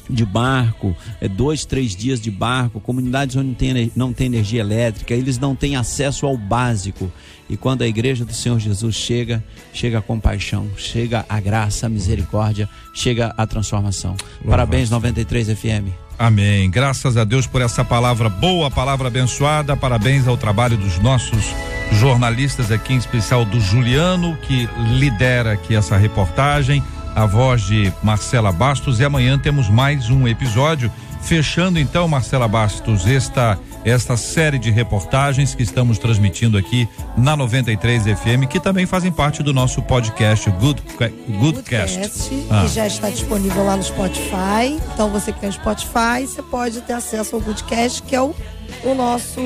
[SPEAKER 6] de barco, é, dois, três dias de barco, comunidades onde não tem, não tem energia elétrica, eles não têm acesso ao básico. E quando a igreja do Senhor Jesus chega, chega a compaixão, chega a graça, a misericórdia, chega a transformação. Parabéns, 93 FM.
[SPEAKER 1] Amém. Graças a Deus por essa palavra boa, palavra abençoada. Parabéns ao trabalho dos nossos jornalistas aqui, em especial do Juliano, que lidera aqui essa reportagem, a voz de Marcela Bastos. E amanhã temos mais um episódio. Fechando então, Marcela Bastos, esta esta série de reportagens que estamos transmitindo aqui na 93 FM, que também fazem parte do nosso podcast Good Goodcast,
[SPEAKER 3] Goodcast ah. que já está disponível lá no Spotify. Então você que tem Spotify, você pode ter acesso ao Goodcast, que é o o nosso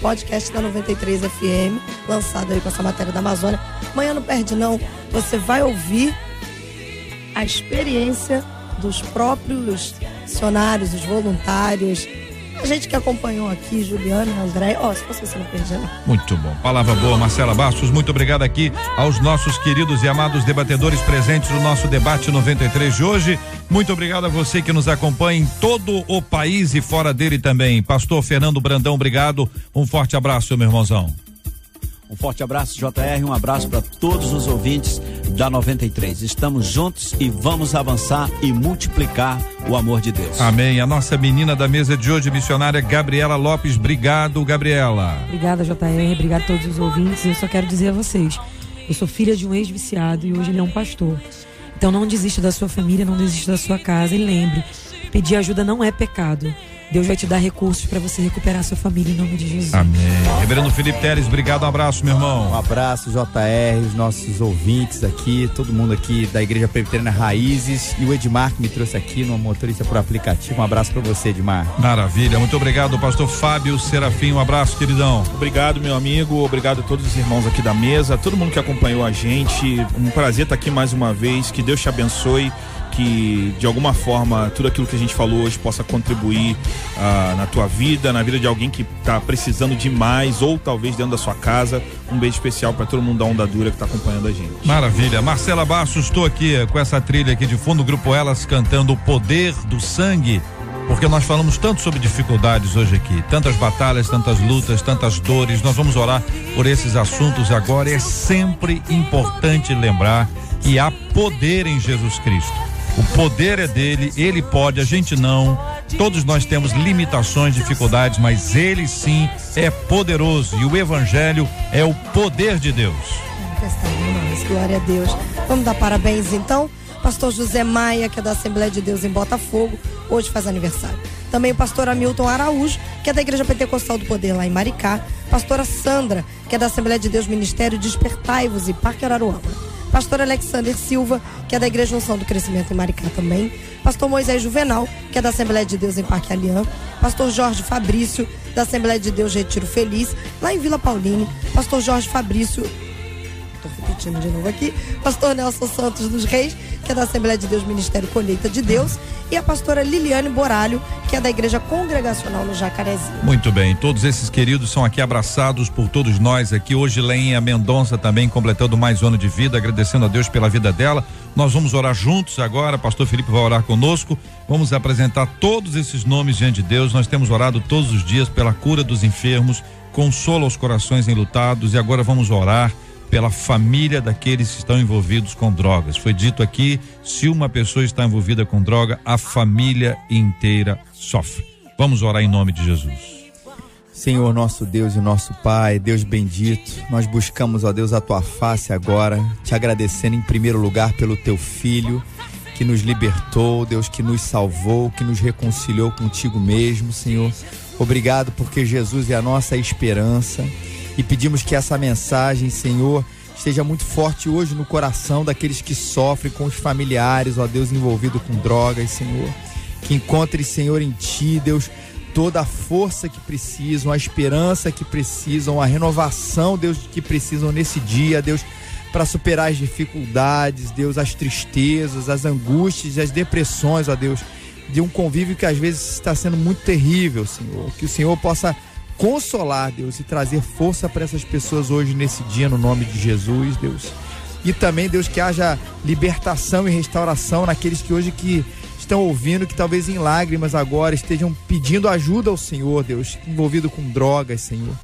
[SPEAKER 3] podcast da 93 FM, lançado aí com essa matéria da Amazônia. Amanhã não perde não, você vai ouvir a experiência dos próprios funcionários, os voluntários, a gente que acompanhou aqui, Juliana, André, ó, oh, se fosse você não perdia.
[SPEAKER 1] Muito bom. Palavra boa, Marcela Bastos. Muito obrigado aqui aos nossos queridos e amados debatedores presentes no nosso debate 93 de hoje. Muito obrigado a você que nos acompanha em todo o país e fora dele também. Pastor Fernando Brandão, obrigado. Um forte abraço, meu irmãozão.
[SPEAKER 6] Um forte abraço, JR, um abraço para todos os ouvintes da 93. Estamos juntos e vamos avançar e multiplicar o amor de Deus.
[SPEAKER 1] Amém. A nossa menina da mesa de hoje, missionária Gabriela Lopes. Obrigado, Gabriela.
[SPEAKER 7] Obrigada, JR. Obrigado a todos os ouvintes. Eu só quero dizer a vocês: eu sou filha de um ex-viciado e hoje ele é um pastor. Então não desista da sua família, não desista da sua casa e lembre: pedir ajuda não é pecado. Deus vai te dar recursos para você recuperar sua família em nome de Jesus.
[SPEAKER 1] Amém. Reverendo Felipe Teres, obrigado, um abraço, meu irmão.
[SPEAKER 5] Um abraço, JR, os nossos ouvintes aqui, todo mundo aqui da Igreja Presbiteriana Raízes e o Edmar que me trouxe aqui no motorista por aplicativo. Um abraço para você, Edmar.
[SPEAKER 1] Maravilha, muito obrigado, pastor Fábio Serafim. Um abraço, queridão.
[SPEAKER 4] Obrigado, meu amigo. Obrigado a todos os irmãos aqui da mesa, todo mundo que acompanhou a gente. Um prazer estar aqui mais uma vez. Que Deus te abençoe que de alguma forma tudo aquilo que a gente falou hoje possa contribuir uh, na tua vida, na vida de alguém que está precisando de mais ou talvez dentro da sua casa. Um beijo especial para todo mundo da Onda Dura que está acompanhando a gente.
[SPEAKER 1] Maravilha. Marcela Bastos, estou aqui eh, com essa trilha aqui de fundo, grupo Elas cantando o poder do sangue. Porque nós falamos tanto sobre dificuldades hoje aqui, tantas batalhas, tantas lutas, tantas dores. Nós vamos orar por esses assuntos agora. É sempre importante lembrar que há poder em Jesus Cristo. O poder é dele, ele pode, a gente não. Todos nós temos limitações, dificuldades, mas ele sim é poderoso e o evangelho é o poder de Deus.
[SPEAKER 3] Glória a Deus. Vamos dar parabéns então. Pastor José Maia, que é da Assembleia de Deus em Botafogo, hoje faz aniversário. Também o pastor Hamilton Araújo, que é da Igreja Pentecostal do Poder lá em Maricá. Pastora Sandra, que é da Assembleia de Deus Ministério Despertai-vos e Parque Araruama. Pastor Alexander Silva, que é da Igreja Unção do Crescimento em Maricá também. Pastor Moisés Juvenal, que é da Assembleia de Deus em Parque Aliã. Pastor Jorge Fabrício, da Assembleia de Deus Retiro Feliz, lá em Vila Pauline. Pastor Jorge Fabrício. Repetindo de novo aqui, pastor Nelson Santos dos Reis, que é da Assembleia de Deus Ministério Colheita de Deus, e a pastora Liliane Boralho, que é da Igreja Congregacional no Jacarezinho.
[SPEAKER 1] Muito bem, todos esses queridos são aqui abraçados por todos nós aqui. Hoje Lenha Mendonça também completando mais um ano de vida, agradecendo a Deus pela vida dela. Nós vamos orar juntos agora, pastor Felipe vai orar conosco. Vamos apresentar todos esses nomes diante de Deus. Nós temos orado todos os dias pela cura dos enfermos, consola os corações enlutados e agora vamos orar pela família daqueles que estão envolvidos com drogas. Foi dito aqui, se uma pessoa está envolvida com droga, a família inteira sofre. Vamos orar em nome de Jesus.
[SPEAKER 5] Senhor nosso Deus e nosso Pai, Deus bendito, nós buscamos, ó Deus, a tua face agora, te agradecendo em primeiro lugar pelo teu filho que nos libertou, Deus que nos salvou, que nos reconciliou contigo mesmo, Senhor. Obrigado porque Jesus é a nossa esperança e pedimos que essa mensagem, Senhor, esteja muito forte hoje no coração daqueles que sofrem com os familiares, ó Deus, envolvido com drogas, Senhor. Que encontre, Senhor, em Ti, Deus, toda a força que precisam, a esperança que precisam, a renovação, Deus, que precisam nesse dia, Deus, para superar as dificuldades, Deus, as tristezas, as angústias, as depressões, ó Deus, de um convívio que às vezes está sendo muito terrível, Senhor. Que o Senhor possa consolar, Deus, e trazer força para essas pessoas hoje nesse dia, no nome de Jesus, Deus. E também, Deus, que haja libertação e restauração naqueles que hoje que estão ouvindo, que talvez em lágrimas agora estejam pedindo ajuda ao Senhor, Deus, envolvido com drogas, Senhor.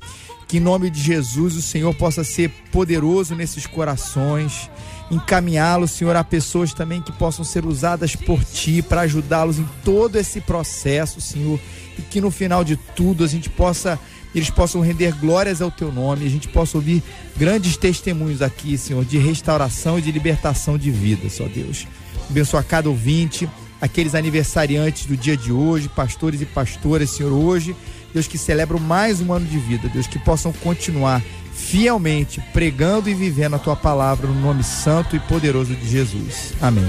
[SPEAKER 5] Que em nome de Jesus o Senhor possa ser poderoso nesses corações, encaminhá-los, Senhor, a pessoas também que possam ser usadas por Ti para ajudá-los em todo esse processo, Senhor. E que no final de tudo a gente possa eles possam render glórias ao teu nome, a gente possa ouvir grandes testemunhos aqui, Senhor, de restauração e de libertação de vida, só Deus. Abençoa cada ouvinte, aqueles aniversariantes do dia de hoje, pastores e pastoras, Senhor, hoje, Deus que celebram mais um ano de vida, Deus que possam continuar fielmente pregando e vivendo a tua palavra no nome santo e poderoso de Jesus. Amém.